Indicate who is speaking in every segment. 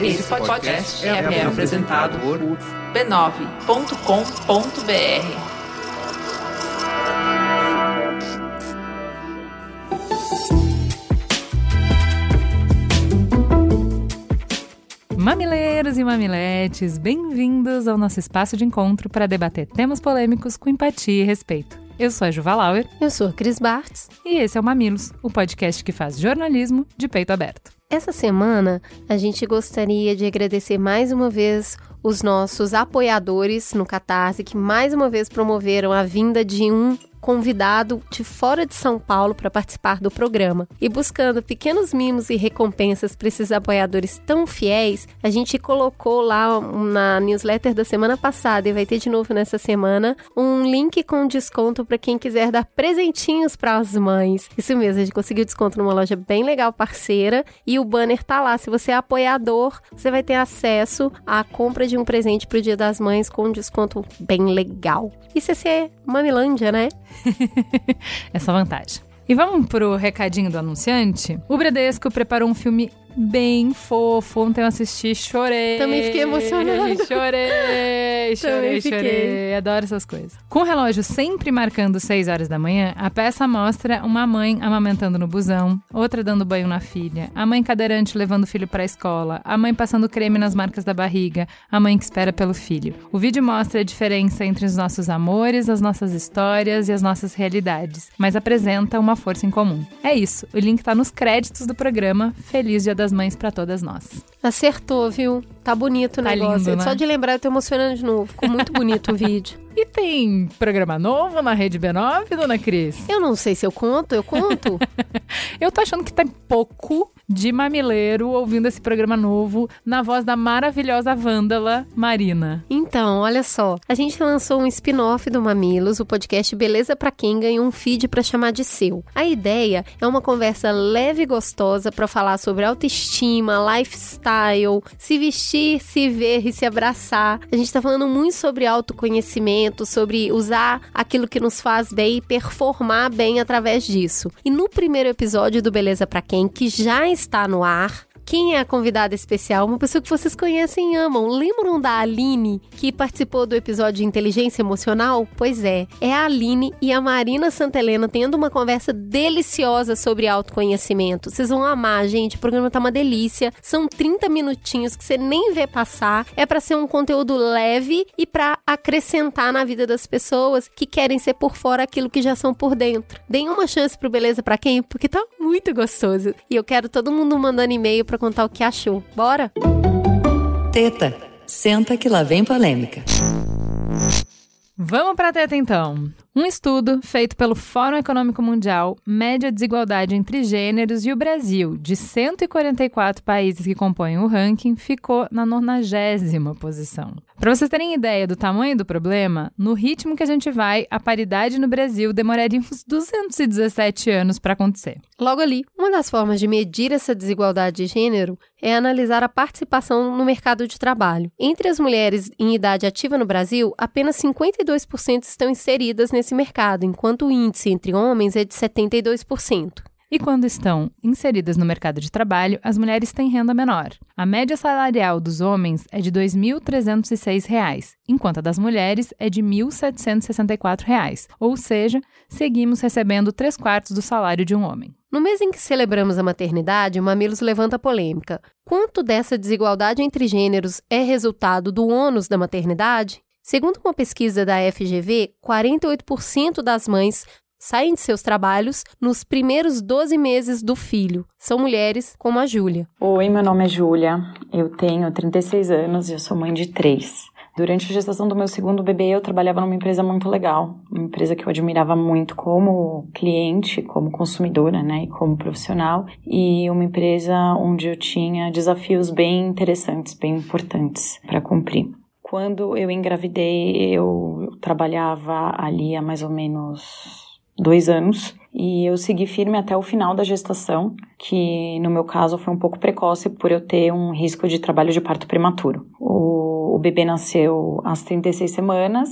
Speaker 1: Esse podcast é, é apresentado por b9.com.br.
Speaker 2: Mamileiros e mamiletes, bem-vindos ao nosso espaço de encontro para debater temas polêmicos com empatia e respeito. Eu sou a Juva Lauer.
Speaker 3: Eu sou a Cris Bartz.
Speaker 2: E esse é o Mamilos, o podcast que faz jornalismo de peito aberto.
Speaker 3: Essa semana, a gente gostaria de agradecer mais uma vez os nossos apoiadores no Catarse, que mais uma vez promoveram a vinda de um convidado de fora de São Paulo para participar do programa. E buscando pequenos mimos e recompensas para esses apoiadores tão fiéis, a gente colocou lá na newsletter da semana passada e vai ter de novo nessa semana um link com desconto para quem quiser dar presentinhos para as mães. Isso mesmo, a gente conseguiu desconto numa loja bem legal, parceira, e o banner tá lá. Se você é apoiador, você vai ter acesso à compra de um presente para o Dia das Mães com um desconto bem legal. Isso é ser mamilândia, né?
Speaker 2: Essa vantagem. E vamos pro recadinho do anunciante? O Bradesco preparou um filme bem fofo. Ontem eu assisti, chorei.
Speaker 3: Também fiquei emocionada.
Speaker 2: Chorei, chorei, chorei. Adoro essas coisas. Com o relógio sempre marcando 6 horas da manhã, a peça mostra uma mãe amamentando no busão, outra dando banho na filha, a mãe cadeirante levando o filho para a escola, a mãe passando creme nas marcas da barriga, a mãe que espera pelo filho. O vídeo mostra a diferença entre os nossos amores, as nossas histórias e as nossas realidades, mas apresenta uma força em comum. É isso. O link tá nos créditos do programa. Feliz Dia das Mães para todas nós.
Speaker 3: Acertou, viu? Tá bonito o
Speaker 2: Tá
Speaker 3: negócio.
Speaker 2: lindo, né?
Speaker 3: Só de lembrar, eu tô emocionando de novo. Ficou muito bonito o vídeo.
Speaker 2: E tem programa novo na Rede B9, dona Cris?
Speaker 3: Eu não sei se eu conto, eu conto.
Speaker 2: Eu tô achando que tem pouco de mamileiro ouvindo esse programa novo na voz da maravilhosa vândala Marina.
Speaker 3: Então, olha só. A gente lançou um spin-off do Mamilos, o podcast Beleza Pra Quem ganhou um feed pra chamar de seu. A ideia é uma conversa leve e gostosa pra falar sobre autoestima, lifestyle, se vestir, se ver e se abraçar. A gente tá falando muito sobre autoconhecimento, sobre usar aquilo que nos faz bem e performar bem através disso. E no primeiro episódio do Beleza Pra Quem, que já está no ar, quem é a convidada especial? Uma pessoa que vocês conhecem e amam. Lembram da Aline, que participou do episódio de Inteligência Emocional? Pois é, é a Aline e a Marina Santelena tendo uma conversa deliciosa sobre autoconhecimento. Vocês vão amar, gente. O programa tá uma delícia. São 30 minutinhos que você nem vê passar. É para ser um conteúdo leve e para acrescentar na vida das pessoas que querem ser por fora aquilo que já são por dentro. Deem uma chance pro Beleza Pra Quem, porque tá muito gostoso. E eu quero todo mundo mandando e-mail para contar o que achou. Bora?
Speaker 4: Teta, senta que lá vem polêmica.
Speaker 2: Vamos pra teta então. Um estudo feito pelo Fórum Econômico Mundial mede a desigualdade entre gêneros e o Brasil, de 144 países que compõem o ranking, ficou na 90 posição. Para vocês terem ideia do tamanho do problema, no ritmo que a gente vai, a paridade no Brasil demoraria uns 217 anos para acontecer.
Speaker 3: Logo ali, uma das formas de medir essa desigualdade de gênero é analisar a participação no mercado de trabalho. Entre as mulheres em idade ativa no Brasil, apenas 52% estão inseridas nesse mercado, enquanto o índice entre homens é de 72%.
Speaker 2: E quando estão inseridas no mercado de trabalho, as mulheres têm renda menor. A média salarial dos homens é de R$ 2.306, enquanto a das mulheres é de R$ 1.764, ou seja, seguimos recebendo 3 quartos do salário de um homem.
Speaker 3: No mês em que celebramos a maternidade, o Mamilos levanta a polêmica. Quanto dessa desigualdade entre gêneros é resultado do ônus da maternidade? Segundo uma pesquisa da FGV, 48% das mães saem de seus trabalhos nos primeiros 12 meses do filho. São mulheres como a Júlia.
Speaker 5: Oi, meu nome é Júlia, eu tenho 36 anos e eu sou mãe de três. Durante a gestação do meu segundo bebê, eu trabalhava numa empresa muito legal, uma empresa que eu admirava muito como cliente, como consumidora, né, e como profissional, e uma empresa onde eu tinha desafios bem interessantes, bem importantes para cumprir. Quando eu engravidei, eu trabalhava ali há mais ou menos dois anos e eu segui firme até o final da gestação, que no meu caso foi um pouco precoce por eu ter um risco de trabalho de parto prematuro. O, o bebê nasceu às 36 semanas,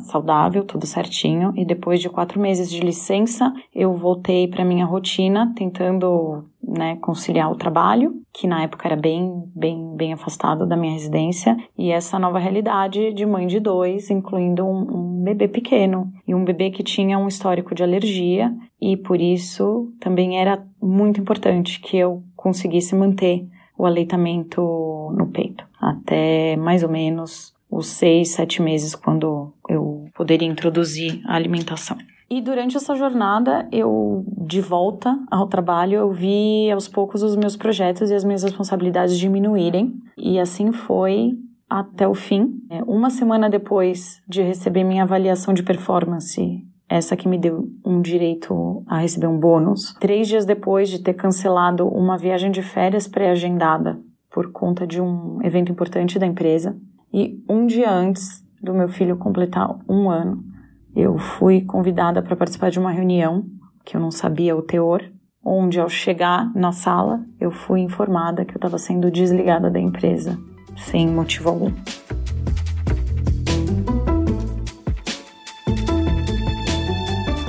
Speaker 5: saudável, tudo certinho, e depois de quatro meses de licença, eu voltei para minha rotina, tentando né, conciliar o trabalho, que na época era bem, bem, bem afastado da minha residência, e essa nova realidade de mãe de dois, incluindo um, um bebê pequeno e um bebê que tinha um histórico de alergia, e por isso também era muito importante que eu conseguisse manter o aleitamento no peito até mais ou menos os seis, sete meses quando eu poderia introduzir a alimentação. E durante essa jornada, eu, de volta ao trabalho, eu vi aos poucos os meus projetos e as minhas responsabilidades diminuírem. E assim foi até o fim. É, uma semana depois de receber minha avaliação de performance, essa que me deu um direito a receber um bônus, três dias depois de ter cancelado uma viagem de férias pré-agendada por conta de um evento importante da empresa, e um dia antes do meu filho completar um ano, eu fui convidada para participar de uma reunião que eu não sabia o teor, onde ao chegar na sala eu fui informada que eu estava sendo desligada da empresa sem motivo algum.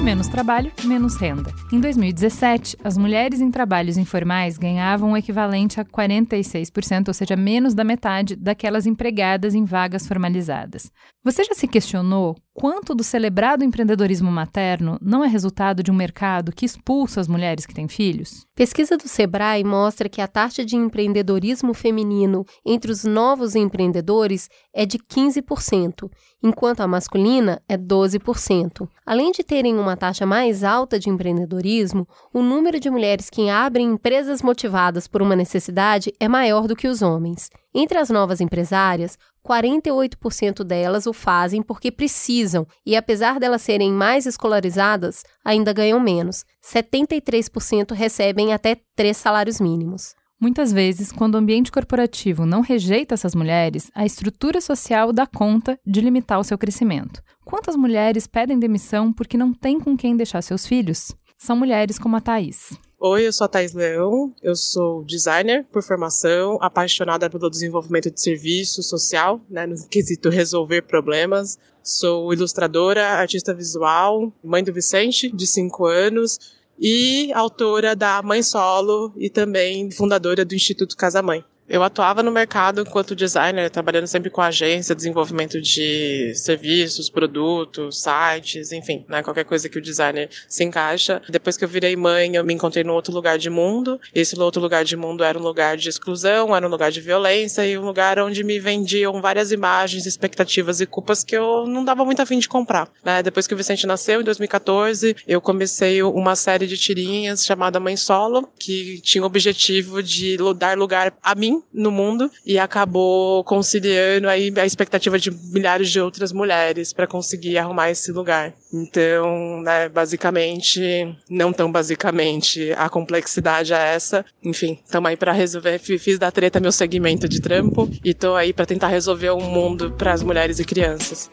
Speaker 2: Menos trabalho, menos renda. Em 2017, as mulheres em trabalhos informais ganhavam o equivalente a 46%, ou seja, menos da metade daquelas empregadas em vagas formalizadas. Você já se questionou quanto do celebrado empreendedorismo materno não é resultado de um mercado que expulsa as mulheres que têm filhos?
Speaker 3: Pesquisa do Sebrae mostra que a taxa de empreendedorismo feminino entre os novos empreendedores é de 15%, enquanto a masculina é 12%. Além de terem uma taxa mais alta de empreendedorismo, o número de mulheres que abrem empresas motivadas por uma necessidade é maior do que os homens. Entre as novas empresárias, 48% delas o fazem porque precisam e, apesar delas serem mais escolarizadas, ainda ganham menos. 73% recebem até três salários mínimos.
Speaker 2: Muitas vezes, quando o ambiente corporativo não rejeita essas mulheres, a estrutura social dá conta de limitar o seu crescimento. Quantas mulheres pedem demissão porque não têm com quem deixar seus filhos? São mulheres como a Thaís.
Speaker 6: Oi, eu sou a Thais Leão, eu sou designer por formação, apaixonada pelo desenvolvimento de serviço social, né, no quesito resolver problemas. Sou ilustradora, artista visual, mãe do Vicente, de 5 anos, e autora da Mãe Solo e também fundadora do Instituto Casa Mãe. Eu atuava no mercado enquanto designer, trabalhando sempre com agência, desenvolvimento de serviços, produtos, sites, enfim, né, qualquer coisa que o designer se encaixa. Depois que eu virei mãe, eu me encontrei num outro lugar de mundo. Esse outro lugar de mundo era um lugar de exclusão, era um lugar de violência e um lugar onde me vendiam várias imagens, expectativas e culpas que eu não dava muito afim de comprar. Né? Depois que o Vicente nasceu, em 2014, eu comecei uma série de tirinhas chamada Mãe Solo, que tinha o objetivo de dar lugar a mim no mundo e acabou conciliando aí a expectativa de milhares de outras mulheres para conseguir arrumar esse lugar. Então, né, basicamente, não tão basicamente, a complexidade é essa. Enfim, estamos aí para resolver. Fiz da treta meu segmento de trampo e tô aí para tentar resolver o um mundo para as mulheres e crianças.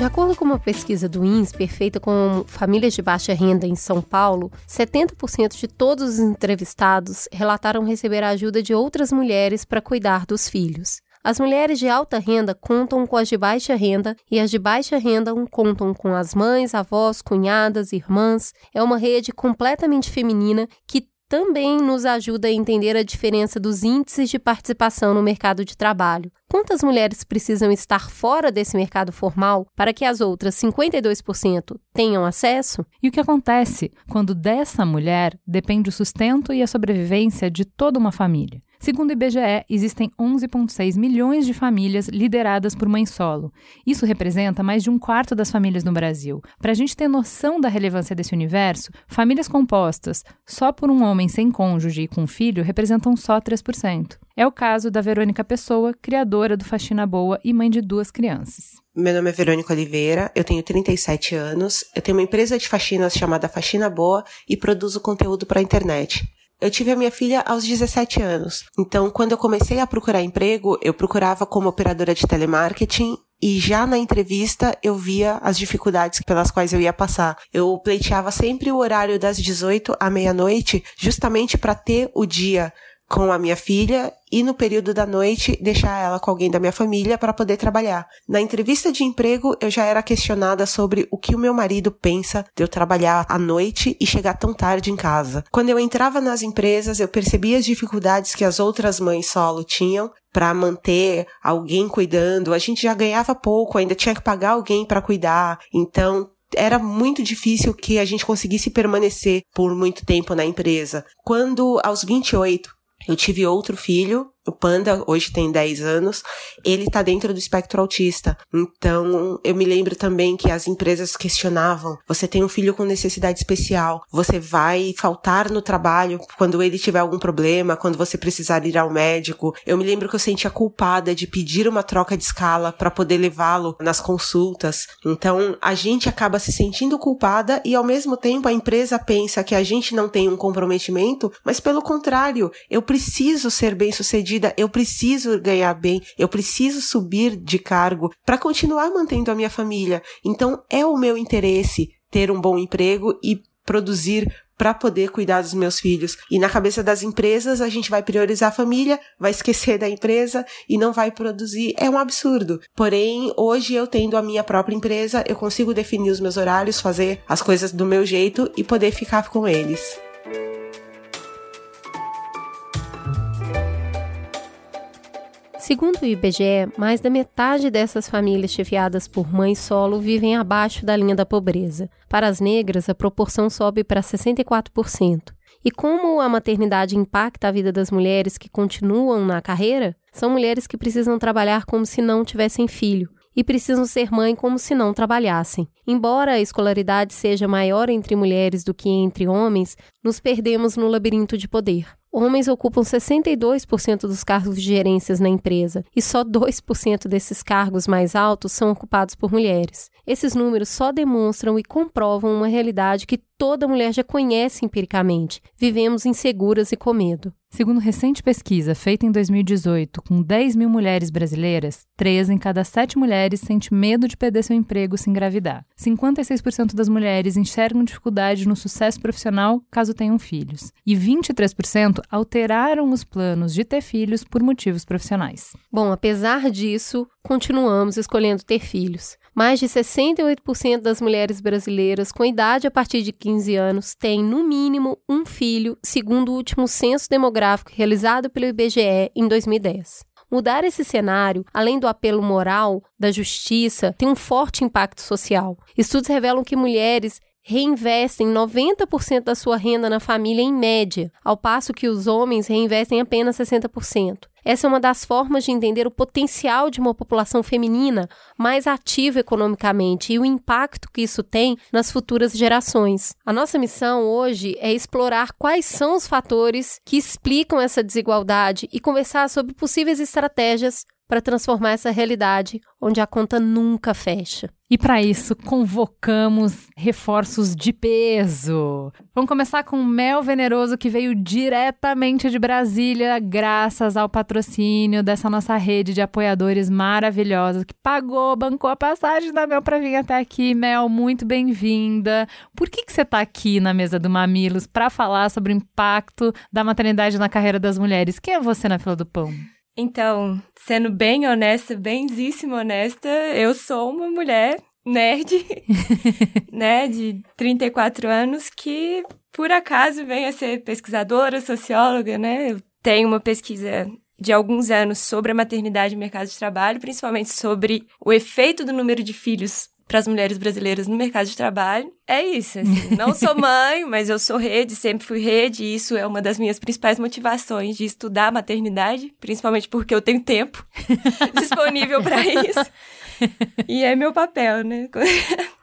Speaker 3: De acordo com uma pesquisa do INSPER feita com famílias de baixa renda em São Paulo, 70% de todos os entrevistados relataram receber a ajuda de outras mulheres para cuidar dos filhos. As mulheres de alta renda contam com as de baixa renda e as de baixa renda contam com as mães, avós, cunhadas, irmãs. É uma rede completamente feminina que também nos ajuda a entender a diferença dos índices de participação no mercado de trabalho. Quantas mulheres precisam estar fora desse mercado formal para que as outras 52% tenham acesso?
Speaker 2: E o que acontece quando dessa mulher depende o sustento e a sobrevivência de toda uma família? Segundo o IBGE, existem 11,6 milhões de famílias lideradas por mãe solo. Isso representa mais de um quarto das famílias no Brasil. Para a gente ter noção da relevância desse universo, famílias compostas só por um homem sem cônjuge e com filho representam só 3%. É o caso da Verônica Pessoa, criadora do Faxina Boa e mãe de duas crianças.
Speaker 7: Meu nome é Verônica Oliveira, eu tenho 37 anos, eu tenho uma empresa de faxinas chamada Faxina Boa e produzo conteúdo para a internet. Eu tive a minha filha aos 17 anos. Então, quando eu comecei a procurar emprego, eu procurava como operadora de telemarketing e já na entrevista eu via as dificuldades pelas quais eu ia passar. Eu pleiteava sempre o horário das 18 à meia-noite, justamente para ter o dia com a minha filha e no período da noite deixar ela com alguém da minha família para poder trabalhar. Na entrevista de emprego, eu já era questionada sobre o que o meu marido pensa de eu trabalhar à noite e chegar tão tarde em casa. Quando eu entrava nas empresas, eu percebia as dificuldades que as outras mães solo tinham para manter alguém cuidando. A gente já ganhava pouco, ainda tinha que pagar alguém para cuidar. Então, era muito difícil que a gente conseguisse permanecer por muito tempo na empresa. Quando, aos 28, eu tive outro filho, o Panda, hoje tem 10 anos, ele está dentro do espectro autista. Então, eu me lembro também que as empresas questionavam: você tem um filho com necessidade especial, você vai faltar no trabalho quando ele tiver algum problema, quando você precisar ir ao médico. Eu me lembro que eu sentia culpada de pedir uma troca de escala para poder levá-lo nas consultas. Então, a gente acaba se sentindo culpada e ao mesmo tempo a empresa pensa que a gente não tem um comprometimento, mas pelo contrário, eu preciso ser bem-sucedida eu preciso ganhar bem, eu preciso subir de cargo para continuar mantendo a minha família. Então é o meu interesse ter um bom emprego e produzir para poder cuidar dos meus filhos. E na cabeça das empresas, a gente vai priorizar a família, vai esquecer da empresa e não vai produzir. É um absurdo. Porém, hoje eu tendo a minha própria empresa, eu consigo definir os meus horários, fazer as coisas do meu jeito e poder ficar com eles.
Speaker 3: Segundo o IBGE, mais da metade dessas famílias chefiadas por mães solo vivem abaixo da linha da pobreza. Para as negras, a proporção sobe para 64%. E como a maternidade impacta a vida das mulheres que continuam na carreira? São mulheres que precisam trabalhar como se não tivessem filho e precisam ser mãe como se não trabalhassem. Embora a escolaridade seja maior entre mulheres do que entre homens, nos perdemos no labirinto de poder. Homens ocupam 62% dos cargos de gerências na empresa e só 2% desses cargos mais altos são ocupados por mulheres. Esses números só demonstram e comprovam uma realidade que toda mulher já conhece empiricamente. Vivemos inseguras e com medo.
Speaker 2: Segundo recente pesquisa feita em 2018 com 10 mil mulheres brasileiras, 3 em cada 7 mulheres sente medo de perder seu emprego se engravidar. 56% das mulheres enxergam dificuldade no sucesso profissional caso tenham filhos. E 23% alteraram os planos de ter filhos por motivos profissionais.
Speaker 3: Bom, apesar disso, continuamos escolhendo ter filhos. Mais de 68% das mulheres brasileiras com idade a partir de 15 anos têm, no mínimo, um filho, segundo o último censo demográfico realizado pelo IBGE em 2010. Mudar esse cenário, além do apelo moral da justiça, tem um forte impacto social. Estudos revelam que mulheres reinvestem 90% da sua renda na família em média, ao passo que os homens reinvestem apenas 60%. Essa é uma das formas de entender o potencial de uma população feminina mais ativa economicamente e o impacto que isso tem nas futuras gerações. A nossa missão hoje é explorar quais são os fatores que explicam essa desigualdade e conversar sobre possíveis estratégias para transformar essa realidade onde a conta nunca fecha.
Speaker 2: E para isso, convocamos reforços de peso. Vamos começar com o Mel Veneroso, que veio diretamente de Brasília, graças ao patrocínio dessa nossa rede de apoiadores maravilhosos, que pagou, bancou a passagem da Mel para vir até aqui. Mel, muito bem-vinda. Por que, que você está aqui na mesa do Mamilos para falar sobre o impacto da maternidade na carreira das mulheres? Quem é você na fila do pão?
Speaker 8: Então, sendo bem honesta, benzíssima honesta, eu sou uma mulher nerd, né, de 34 anos que por acaso vem a ser pesquisadora, socióloga, né? Eu tenho uma pesquisa de alguns anos sobre a maternidade e mercado de trabalho, principalmente sobre o efeito do número de filhos para as mulheres brasileiras no mercado de trabalho. É isso, assim, não sou mãe, mas eu sou rede, sempre fui rede, e isso é uma das minhas principais motivações de estudar maternidade, principalmente porque eu tenho tempo disponível para isso. E é meu papel, né?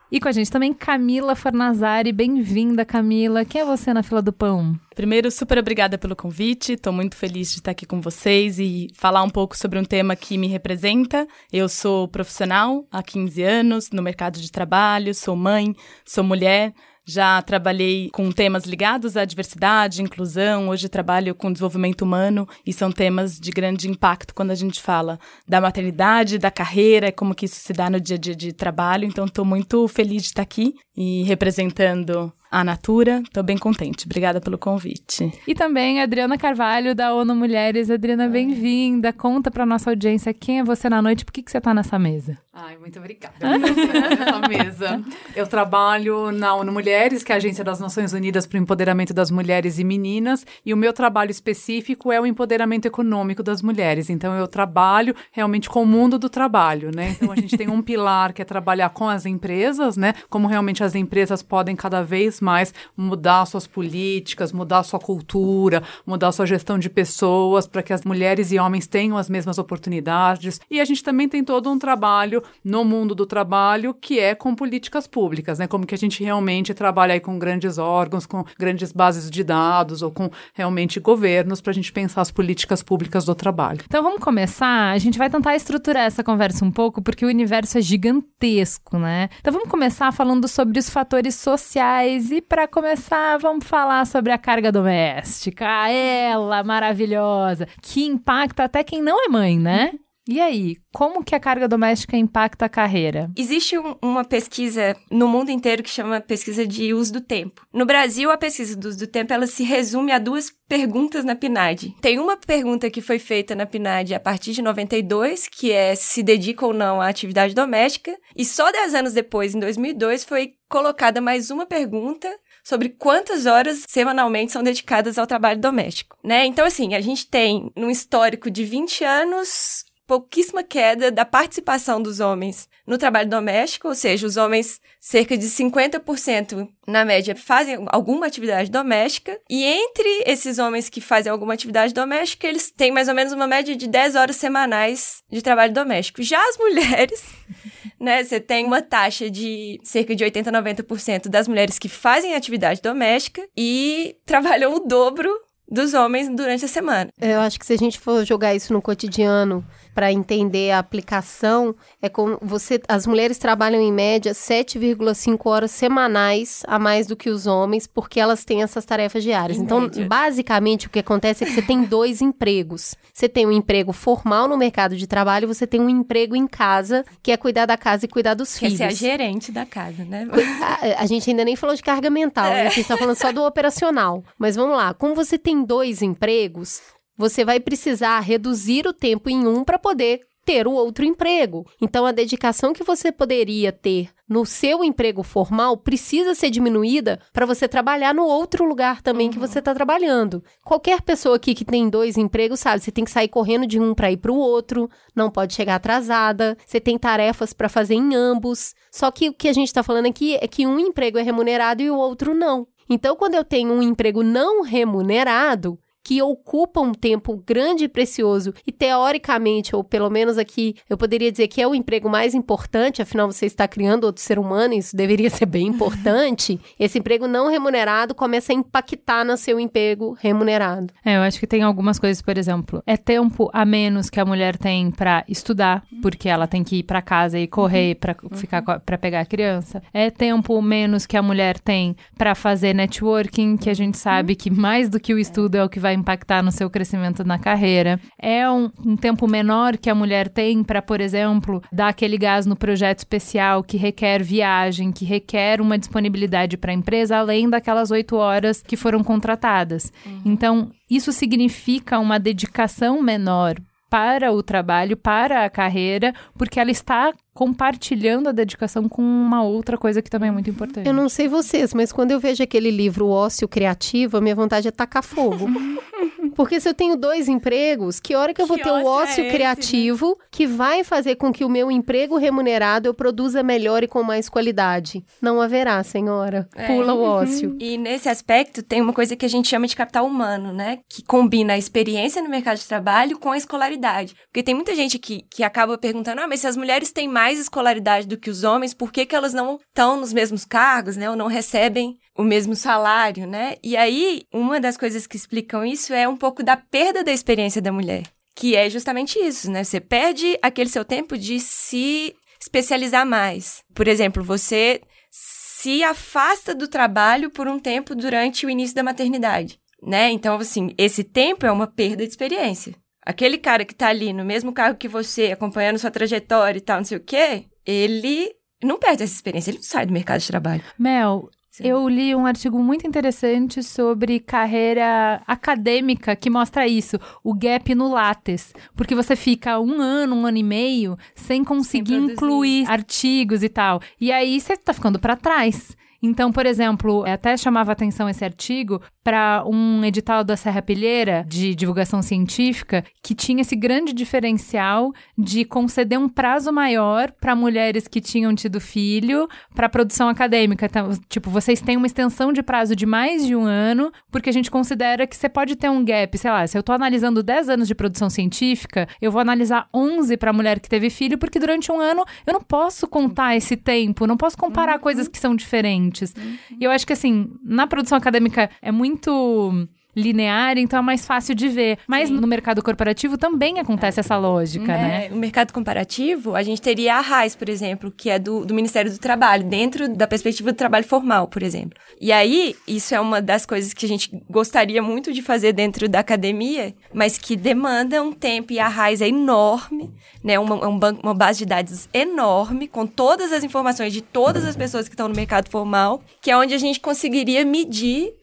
Speaker 2: E com a gente também Camila Fornazari. Bem-vinda, Camila. Quem é você na fila do pão?
Speaker 9: Primeiro, super obrigada pelo convite. Estou muito feliz de estar aqui com vocês e falar um pouco sobre um tema que me representa. Eu sou profissional há 15 anos no mercado de trabalho, sou mãe, sou mulher. Já trabalhei com temas ligados à diversidade, inclusão, hoje trabalho com desenvolvimento humano e são temas de grande impacto quando a gente fala da maternidade, da carreira, como que isso se dá no dia a dia de trabalho. Então, estou muito feliz de estar aqui e representando a Natura. Estou bem contente. Obrigada pelo convite.
Speaker 2: E também a Adriana Carvalho, da ONU Mulheres. Adriana, bem-vinda. Conta para nossa audiência quem é você na noite, por que, que você está nessa mesa?
Speaker 10: Ai, muito obrigada nessa mesa. Eu trabalho na ONU Mulheres, que é a Agência das Nações Unidas para o Empoderamento das Mulheres e Meninas, e o meu trabalho específico é o empoderamento econômico das mulheres. Então, eu trabalho realmente com o mundo do trabalho, né? Então, a gente tem um pilar que é trabalhar com as empresas, né? Como realmente as empresas podem cada vez mais mudar suas políticas, mudar sua cultura, mudar sua gestão de pessoas para que as mulheres e homens tenham as mesmas oportunidades. E a gente também tem todo um trabalho no mundo do trabalho que é com políticas públicas, né? Como que a gente realmente trabalha aí com grandes órgãos, com grandes bases de dados ou com realmente governos para a gente pensar as políticas públicas do trabalho.
Speaker 2: Então vamos começar. A gente vai tentar estruturar essa conversa um pouco porque o universo é gigantesco, né? Então vamos começar falando sobre os fatores sociais e para começar vamos falar sobre a carga doméstica, ela maravilhosa, que impacta até quem não é mãe, né? E aí, como que a carga doméstica impacta a carreira?
Speaker 8: Existe um, uma pesquisa no mundo inteiro que chama pesquisa de uso do tempo. No Brasil, a pesquisa do uso do tempo ela se resume a duas perguntas na PNAD. Tem uma pergunta que foi feita na PNAD a partir de 92, que é se dedica ou não à atividade doméstica, e só 10 anos depois, em 2002, foi colocada mais uma pergunta sobre quantas horas semanalmente são dedicadas ao trabalho doméstico, né? Então assim, a gente tem num histórico de 20 anos pouquíssima queda da participação dos homens no trabalho doméstico, ou seja, os homens, cerca de 50% na média, fazem alguma atividade doméstica, e entre esses homens que fazem alguma atividade doméstica, eles têm mais ou menos uma média de 10 horas semanais de trabalho doméstico. Já as mulheres, né, você tem uma taxa de cerca de 80 a 90% das mulheres que fazem atividade doméstica e trabalham o dobro dos homens durante a semana.
Speaker 3: Eu acho que se a gente for jogar isso no cotidiano, para entender a aplicação, é como você, as mulheres trabalham em média 7,5 horas semanais a mais do que os homens, porque elas têm essas tarefas diárias. Em então, média. basicamente, o que acontece é que você tem dois empregos. Você tem um emprego formal no mercado de trabalho e você tem um emprego em casa, que é cuidar da casa e cuidar dos filhos.
Speaker 8: Você é a gerente da casa, né?
Speaker 3: A, a, gente ainda nem falou de carga mental, é. né? a gente está falando só do operacional. Mas vamos lá, como você tem dois empregos, você vai precisar reduzir o tempo em um para poder ter o outro emprego. Então, a dedicação que você poderia ter no seu emprego formal precisa ser diminuída para você trabalhar no outro lugar também uhum. que você está trabalhando. Qualquer pessoa aqui que tem dois empregos sabe, você tem que sair correndo de um para ir para o outro, não pode chegar atrasada, você tem tarefas para fazer em ambos. Só que o que a gente está falando aqui é que um emprego é remunerado e o outro não. Então, quando eu tenho um emprego não remunerado, que ocupa um tempo grande e precioso e teoricamente, ou pelo menos aqui, eu poderia dizer que é o emprego mais importante, afinal você está criando outro ser humano, isso deveria ser bem importante. Esse emprego não remunerado começa a impactar no seu emprego remunerado.
Speaker 2: É, eu acho que tem algumas coisas, por exemplo, é tempo a menos que a mulher tem para estudar, porque ela tem que ir para casa e correr para ficar para pegar a criança. É tempo menos que a mulher tem para fazer networking, que a gente sabe que mais do que o estudo é o que vai impactar no seu crescimento na carreira. É um, um tempo menor que a mulher tem para, por exemplo, dar aquele gás no projeto especial que requer viagem, que requer uma disponibilidade para a empresa, além daquelas oito horas que foram contratadas. Uhum. Então, isso significa uma dedicação menor para o trabalho, para a carreira, porque ela está compartilhando a dedicação com uma outra coisa que também é muito importante.
Speaker 3: Eu não sei vocês, mas quando eu vejo aquele livro o Ócio Criativo, a minha vontade é tacar fogo. Porque se eu tenho dois empregos, que hora que eu vou que ter o ócio é criativo esse, né? que vai fazer com que o meu emprego remunerado eu produza melhor e com mais qualidade? Não haverá, senhora. É. Pula o ócio.
Speaker 8: E nesse aspecto tem uma coisa que a gente chama de capital humano, né? Que combina a experiência no mercado de trabalho com a escolaridade. Porque tem muita gente que, que acaba perguntando, ah, mas se as mulheres têm mais mais escolaridade do que os homens, por que, que elas não estão nos mesmos cargos, né? Ou não recebem o mesmo salário, né? E aí, uma das coisas que explicam isso é um pouco da perda da experiência da mulher. Que é justamente isso, né? Você perde aquele seu tempo de se especializar mais. Por exemplo, você se afasta do trabalho por um tempo durante o início da maternidade, né? Então, assim, esse tempo é uma perda de experiência. Aquele cara que tá ali no mesmo carro que você, acompanhando sua trajetória e tal, não sei o quê, ele não perde essa experiência, ele não sai do mercado de trabalho.
Speaker 2: Mel, Eu li um artigo muito interessante sobre carreira acadêmica que mostra isso, o gap no Lattes. Porque você fica um ano, um ano e meio sem conseguir sem incluir artigos e tal. E aí você tá ficando para trás. Então, por exemplo, até chamava atenção esse artigo para um edital da Serra Pilheira de divulgação científica que tinha esse grande diferencial de conceder um prazo maior para mulheres que tinham tido filho para produção acadêmica. Então, tipo, vocês têm uma extensão de prazo de mais de um ano, porque a gente considera que você pode ter um gap, sei lá, se eu estou analisando 10 anos de produção científica, eu vou analisar 11 para a mulher que teve filho, porque durante um ano eu não posso contar esse tempo, não posso comparar uhum. coisas que são diferentes. Uhum. E eu acho que assim, na produção acadêmica é muito muito linear, então é mais fácil de ver. Mas Sim. no mercado corporativo também acontece essa lógica, é, né?
Speaker 8: O mercado comparativo, a gente teria a RAIS, por exemplo, que é do, do Ministério do Trabalho, dentro da perspectiva do trabalho formal, por exemplo. E aí, isso é uma das coisas que a gente gostaria muito de fazer dentro da academia, mas que demanda um tempo, e a RAIS é enorme, né? Uma, é um banco, uma base de dados enorme, com todas as informações de todas as pessoas que estão no mercado formal, que é onde a gente conseguiria medir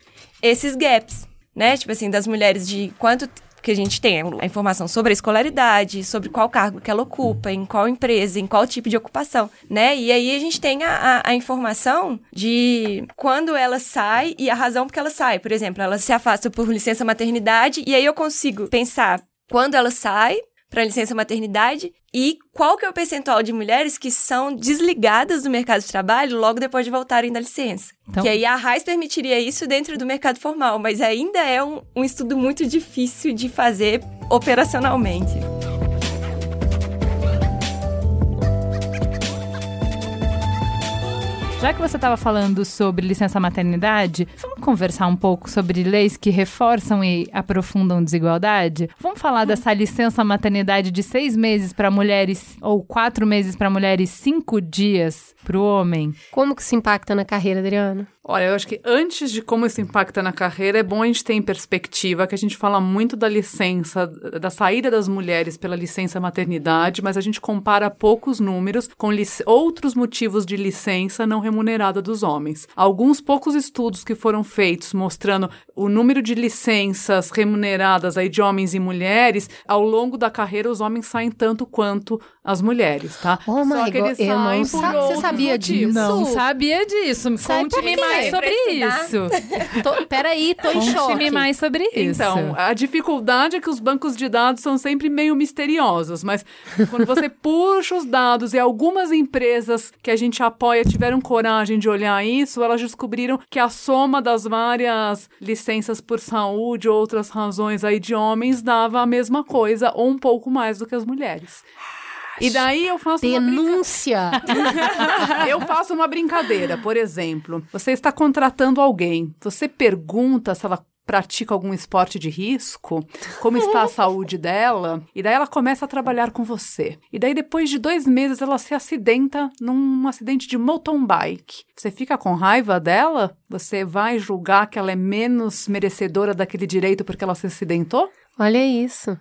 Speaker 8: esses gaps, né? Tipo assim, das mulheres de quanto que a gente tem a informação sobre a escolaridade, sobre qual cargo que ela ocupa, em qual empresa, em qual tipo de ocupação, né? E aí a gente tem a, a, a informação de quando ela sai e a razão por que ela sai. Por exemplo, ela se afasta por licença maternidade e aí eu consigo pensar quando ela sai para licença maternidade e qual que é o percentual de mulheres que são desligadas do mercado de trabalho logo depois de voltarem da licença. Então... Que aí a RAIS permitiria isso dentro do mercado formal, mas ainda é um, um estudo muito difícil de fazer operacionalmente.
Speaker 2: Já que você estava falando sobre licença maternidade, vamos conversar um pouco sobre leis que reforçam e aprofundam desigualdade? Vamos falar dessa licença maternidade de seis meses para mulheres ou quatro meses para mulheres, cinco dias para o homem?
Speaker 3: Como que isso impacta na carreira, Adriana?
Speaker 10: Olha, eu acho que antes de como isso impacta na carreira, é bom a gente ter em perspectiva que a gente fala muito da licença, da saída das mulheres pela licença maternidade, mas a gente compara poucos números com outros motivos de licença não remunerada dos homens. Alguns poucos estudos que foram feitos mostrando o número de licenças remuneradas aí de homens e mulheres, ao longo da carreira os homens saem tanto quanto as mulheres, tá?
Speaker 3: Oh Só que eles saem por sa Você sabia motivos. disso?
Speaker 2: Não sabia disso. Conte-me mais mais sobre isso.
Speaker 3: tô, peraí, tô em choque.
Speaker 2: Conte-me mais sobre isso.
Speaker 10: Então, a dificuldade é que os bancos de dados são sempre meio misteriosos, mas quando você puxa os dados e algumas empresas que a gente apoia tiveram coragem de olhar isso, elas descobriram que a soma das várias licenças por saúde ou outras razões aí de homens dava a mesma coisa ou um pouco mais do que as mulheres. E daí eu faço
Speaker 3: denúncia.
Speaker 10: Eu faço uma brincadeira, por exemplo, você está contratando alguém, você pergunta se ela pratica algum esporte de risco, como está a saúde dela, e daí ela começa a trabalhar com você. E daí depois de dois meses ela se acidenta num acidente de mountain bike. Você fica com raiva dela? Você vai julgar que ela é menos merecedora daquele direito porque ela se acidentou?
Speaker 3: Olha isso.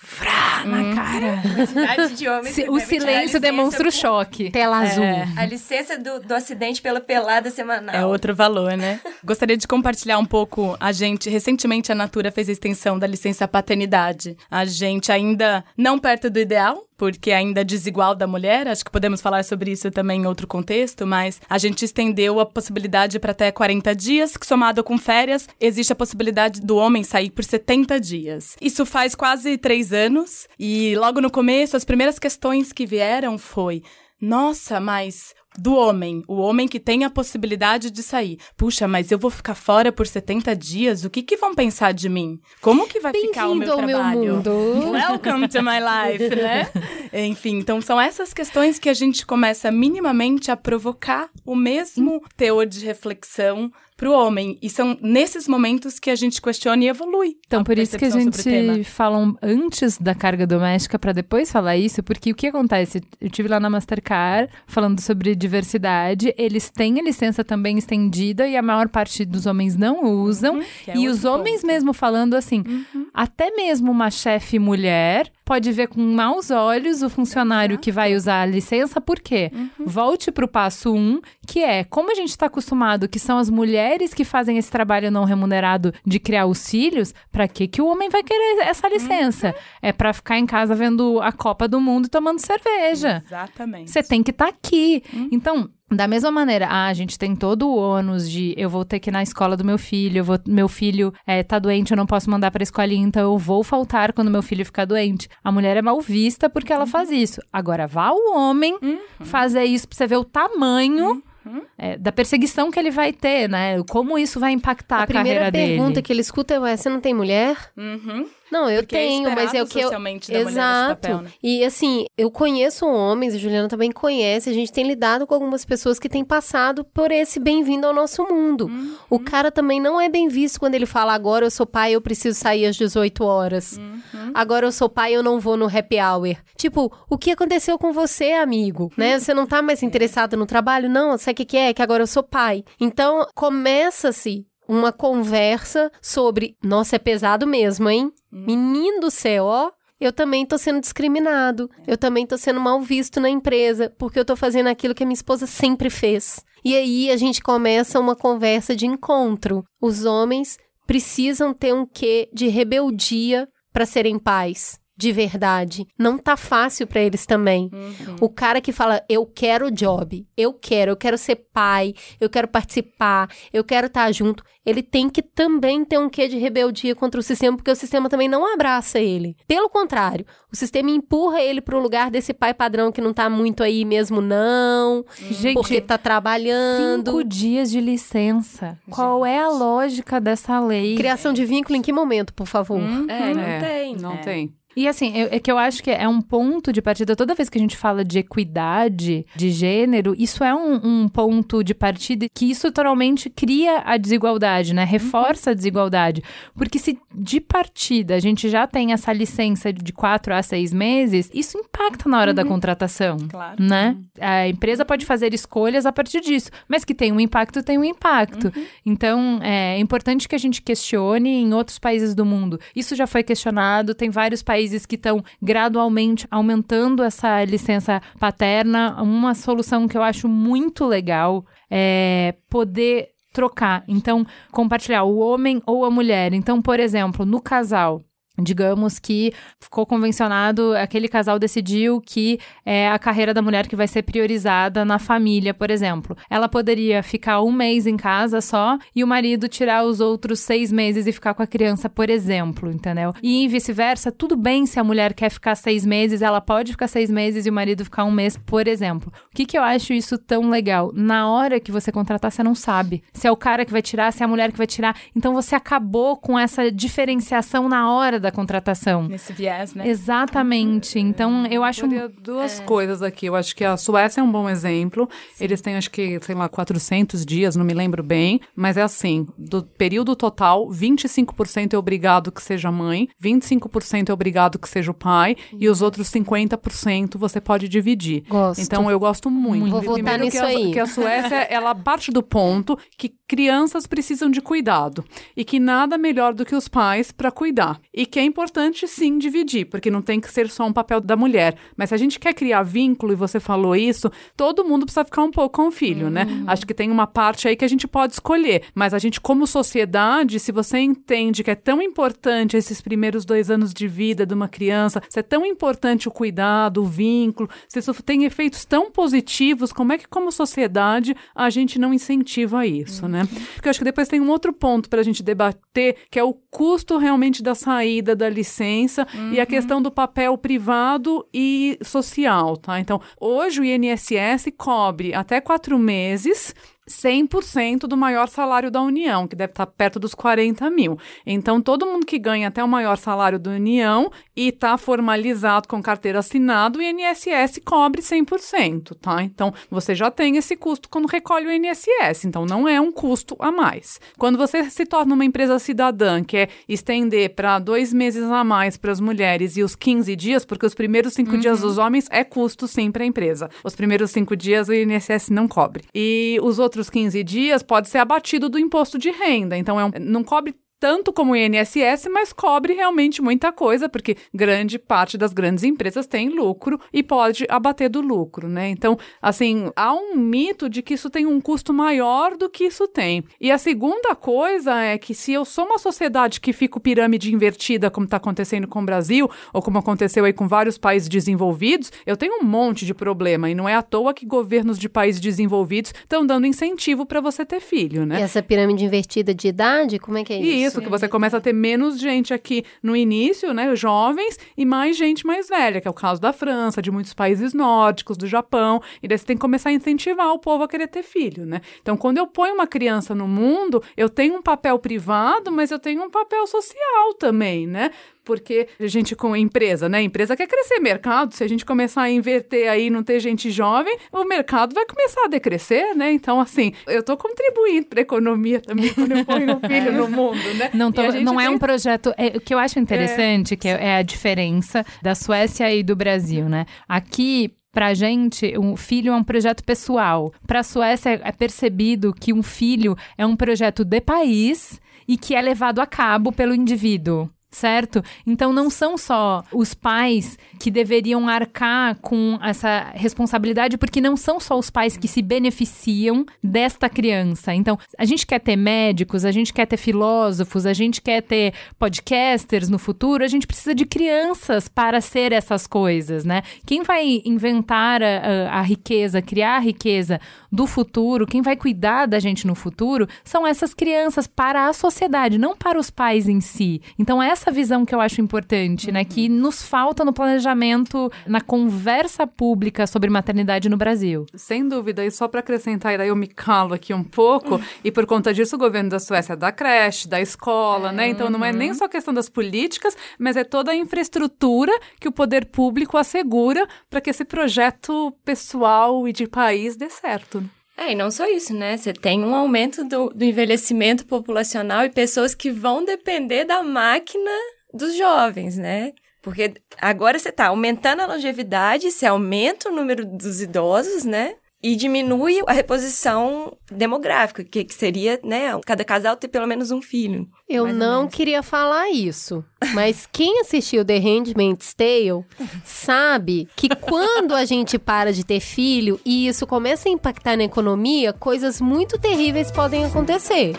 Speaker 2: Frá, na hum. cara.
Speaker 8: De homens
Speaker 2: o silêncio demonstra o choque.
Speaker 3: Tela azul. É.
Speaker 8: A licença do, do acidente pela pelada semanal.
Speaker 9: É outro valor, né? Gostaria de compartilhar um pouco. A gente, recentemente, a Natura fez a extensão da licença paternidade. A gente ainda não perto do ideal, porque ainda é desigual da mulher, acho que podemos falar sobre isso também em outro contexto, mas a gente estendeu a possibilidade para até 40 dias, que somado com férias, existe a possibilidade do homem sair por 70 dias. Isso faz quase três anos, e logo no começo, as primeiras questões que vieram foi: nossa, mas do homem, o homem que tem a possibilidade de sair. Puxa, mas eu vou ficar fora por 70 dias? O que que vão pensar de mim? Como que vai ficar o meu trabalho?
Speaker 3: Meu mundo.
Speaker 9: Welcome to my life, né? Enfim, então são essas questões que a gente começa minimamente a provocar o mesmo teor de reflexão para o homem. E são nesses momentos que a gente questiona e evolui.
Speaker 2: Então, por isso que a gente fala antes da carga doméstica para depois falar isso, porque o que acontece? Eu tive lá na Mastercard falando sobre diversidade, eles têm a licença também estendida e a maior parte dos homens não usam. Uhum, é e os homens ponto. mesmo falando assim: uhum. até mesmo uma chefe mulher pode ver com maus olhos o funcionário que vai usar a licença, por quê? Uhum. Volte para o passo um, que é como a gente está acostumado que são as mulheres que fazem esse trabalho não remunerado de criar os filhos, para que que o homem vai querer essa licença? Uhum. É para ficar em casa vendo a Copa do Mundo e tomando cerveja.
Speaker 9: Exatamente.
Speaker 2: Você tem que estar tá aqui. Uhum. Então, da mesma maneira, ah, a gente tem todo o ônus de eu vou ter que ir na escola do meu filho, vou, meu filho é, tá doente, eu não posso mandar pra escolinha, então eu vou faltar quando meu filho ficar doente. A mulher é mal vista porque ela uhum. faz isso. Agora, vá o homem uhum. fazer isso pra você ver o tamanho uhum. é, da perseguição que ele vai ter, né? Como isso vai impactar a, a carreira dele.
Speaker 3: A primeira pergunta que ele escuta é: você não tem mulher?
Speaker 9: Uhum.
Speaker 3: Não, eu Porque é tenho, é mas é o que eu. Exato. Papel, né? E assim, eu conheço homens, e Juliana também conhece, a gente tem lidado com algumas pessoas que têm passado por esse bem-vindo ao nosso mundo. Uhum. O cara também não é bem visto quando ele fala agora eu sou pai, eu preciso sair às 18 horas. Uhum. Agora eu sou pai, eu não vou no happy hour. Tipo, o que aconteceu com você, amigo? Né? Você não tá mais interessado no trabalho? Não, sabe o que, que é? Que agora eu sou pai. Então, começa-se uma conversa sobre, nossa, é pesado mesmo, hein? Hum. Menino do céu, ó. Eu também tô sendo discriminado. Eu também tô sendo mal visto na empresa, porque eu tô fazendo aquilo que a minha esposa sempre fez. E aí a gente começa uma conversa de encontro. Os homens precisam ter um quê de rebeldia para serem pais de verdade. Não tá fácil para eles também. Uhum. O cara que fala, eu quero o job, eu quero, eu quero ser pai, eu quero participar, eu quero estar tá junto, ele tem que também ter um quê de rebeldia contra o sistema, porque o sistema também não abraça ele. Pelo contrário, o sistema empurra ele pro lugar desse pai padrão que não tá muito aí mesmo, não, Gente, porque tá trabalhando.
Speaker 2: Cinco dias de licença. Gente. Qual é a lógica dessa lei?
Speaker 3: Criação de vínculo em que momento, por favor?
Speaker 9: Hum, é, não
Speaker 10: é,
Speaker 9: tem.
Speaker 10: Não é. tem.
Speaker 2: E assim, eu, é que eu acho que é um ponto de partida, toda vez que a gente fala de equidade de gênero, isso é um, um ponto de partida que isso totalmente cria a desigualdade, né? Reforça a desigualdade. Porque se de partida a gente já tem essa licença de quatro a seis meses, isso impacta na hora uhum. da contratação. Claro. Né? A empresa pode fazer escolhas a partir disso, mas que tem um impacto, tem um impacto. Uhum. Então, é importante que a gente questione em outros países do mundo. Isso já foi questionado, tem vários países países que estão gradualmente aumentando essa licença paterna. Uma solução que eu acho muito legal é poder trocar. Então, compartilhar o homem ou a mulher. Então, por exemplo, no casal, Digamos que ficou convencionado, aquele casal decidiu que é a carreira da mulher que vai ser priorizada na família, por exemplo. Ela poderia ficar um mês em casa só e o marido tirar os outros seis meses e ficar com a criança, por exemplo, entendeu? E vice-versa, tudo bem se a mulher quer ficar seis meses, ela pode ficar seis meses e o marido ficar um mês, por exemplo. O que, que eu acho isso tão legal? Na hora que você contratar, você não sabe se é o cara que vai tirar, se é a mulher que vai tirar. Então você acabou com essa diferenciação na hora da da contratação.
Speaker 9: Nesse viés, né?
Speaker 2: Exatamente. Então, eu acho.
Speaker 10: Eu duas é. coisas aqui. Eu acho que a Suécia é um bom exemplo. Sim. Eles têm, acho que, sei lá, 400 dias, não me lembro bem. Mas é assim: do período total, 25% é obrigado que seja mãe, 25% é obrigado que seja o pai, uhum. e os outros 50% você pode dividir.
Speaker 3: Gosto.
Speaker 10: Então, eu gosto muito. muito.
Speaker 3: Vou votar nisso
Speaker 10: que a,
Speaker 3: aí.
Speaker 10: Que a Suécia, ela parte do ponto que crianças precisam de cuidado e que nada melhor do que os pais para cuidar. E que é importante sim dividir, porque não tem que ser só um papel da mulher. Mas se a gente quer criar vínculo, e você falou isso, todo mundo precisa ficar um pouco com o filho, né? uhum. né? Acho que tem uma parte aí que a gente pode escolher. Mas a gente, como sociedade, se você entende que é tão importante esses primeiros dois anos de vida de uma criança, se é tão importante o cuidado, o vínculo, se isso tem efeitos tão positivos, como é que, como sociedade, a gente não incentiva isso, uhum. né? né? Porque eu acho que depois tem um outro ponto para a gente debater, que é o custo realmente da saída da licença uhum. e a uhum. questão do papel privado e social, tá? Então, hoje o INSS cobre até quatro meses 100% do maior salário da União, que deve estar perto dos 40 mil. Então, todo mundo que ganha até o maior salário da União e está formalizado com carteira assinada, o INSS cobre 100%, tá? Então, você já tem esse custo quando recolhe o INSS, então não é um custo a mais. Quando você se torna uma empresa cidadã, que é estender para dois meses a mais para as mulheres e os 15 dias, porque os primeiros cinco uhum. dias dos homens é custo sim para a empresa. Os primeiros cinco dias o INSS não cobre. E os outros outros 15 dias pode ser abatido do imposto de renda. Então, é um, não cobre tanto como o INSS, mas cobre realmente muita coisa, porque grande parte das grandes empresas tem lucro e pode abater do lucro, né? Então, assim, há um mito de que isso tem um custo maior do que isso tem. E a segunda coisa é que se eu sou uma sociedade que fica pirâmide invertida, como está acontecendo com o Brasil, ou como aconteceu aí com vários países desenvolvidos, eu tenho um monte de problema. E não é à toa que governos de países desenvolvidos estão dando incentivo para você ter filho, né?
Speaker 3: E essa pirâmide invertida de idade, como é que é isso?
Speaker 10: Isso, que você começa a ter menos gente aqui no início, né, jovens, e mais gente mais velha, que é o caso da França, de muitos países nórdicos, do Japão, e daí você tem que começar a incentivar o povo a querer ter filho, né? Então, quando eu ponho uma criança no mundo, eu tenho um papel privado, mas eu tenho um papel social também, né? Porque a gente com empresa, né? empresa quer crescer mercado. Se a gente começar a inverter aí, não ter gente jovem, o mercado vai começar a decrescer, né? Então, assim, eu tô contribuindo para a economia também quando eu ponho um filho no mundo, né?
Speaker 2: Não, tô, não é tem... um projeto. É, o que eu acho interessante, é... que é, é a diferença da Suécia e do Brasil, né? Aqui, Pra gente, um filho é um projeto pessoal. Pra Suécia, é percebido que um filho é um projeto de país e que é levado a cabo pelo indivíduo certo? Então não são só os pais que deveriam arcar com essa responsabilidade, porque não são só os pais que se beneficiam desta criança. Então, a gente quer ter médicos, a gente quer ter filósofos, a gente quer ter podcasters no futuro, a gente precisa de crianças para ser essas coisas, né? Quem vai inventar a, a riqueza, criar a riqueza do futuro, quem vai cuidar da gente no futuro, são essas crianças para a sociedade, não para os pais em si. Então, essa essa visão que eu acho importante, né? Que nos falta no planejamento, na conversa pública sobre maternidade no Brasil.
Speaker 10: Sem dúvida, e só para acrescentar, e daí eu me calo aqui um pouco, e por conta disso o governo da Suécia da creche, da escola, é, né? Então não é nem só questão das políticas, mas é toda a infraestrutura que o poder público assegura para que esse projeto pessoal e de país dê certo.
Speaker 8: É, e não só isso, né? Você tem um aumento do, do envelhecimento populacional e pessoas que vão depender da máquina dos jovens, né? Porque agora você está aumentando a longevidade, você aumenta o número dos idosos, né? E diminui a reposição demográfica, que, que seria, né, cada casal ter pelo menos um filho.
Speaker 3: Eu não queria falar isso, mas quem assistiu The Handmaid's Tale sabe que quando a gente para de ter filho e isso começa a impactar na economia, coisas muito terríveis podem acontecer.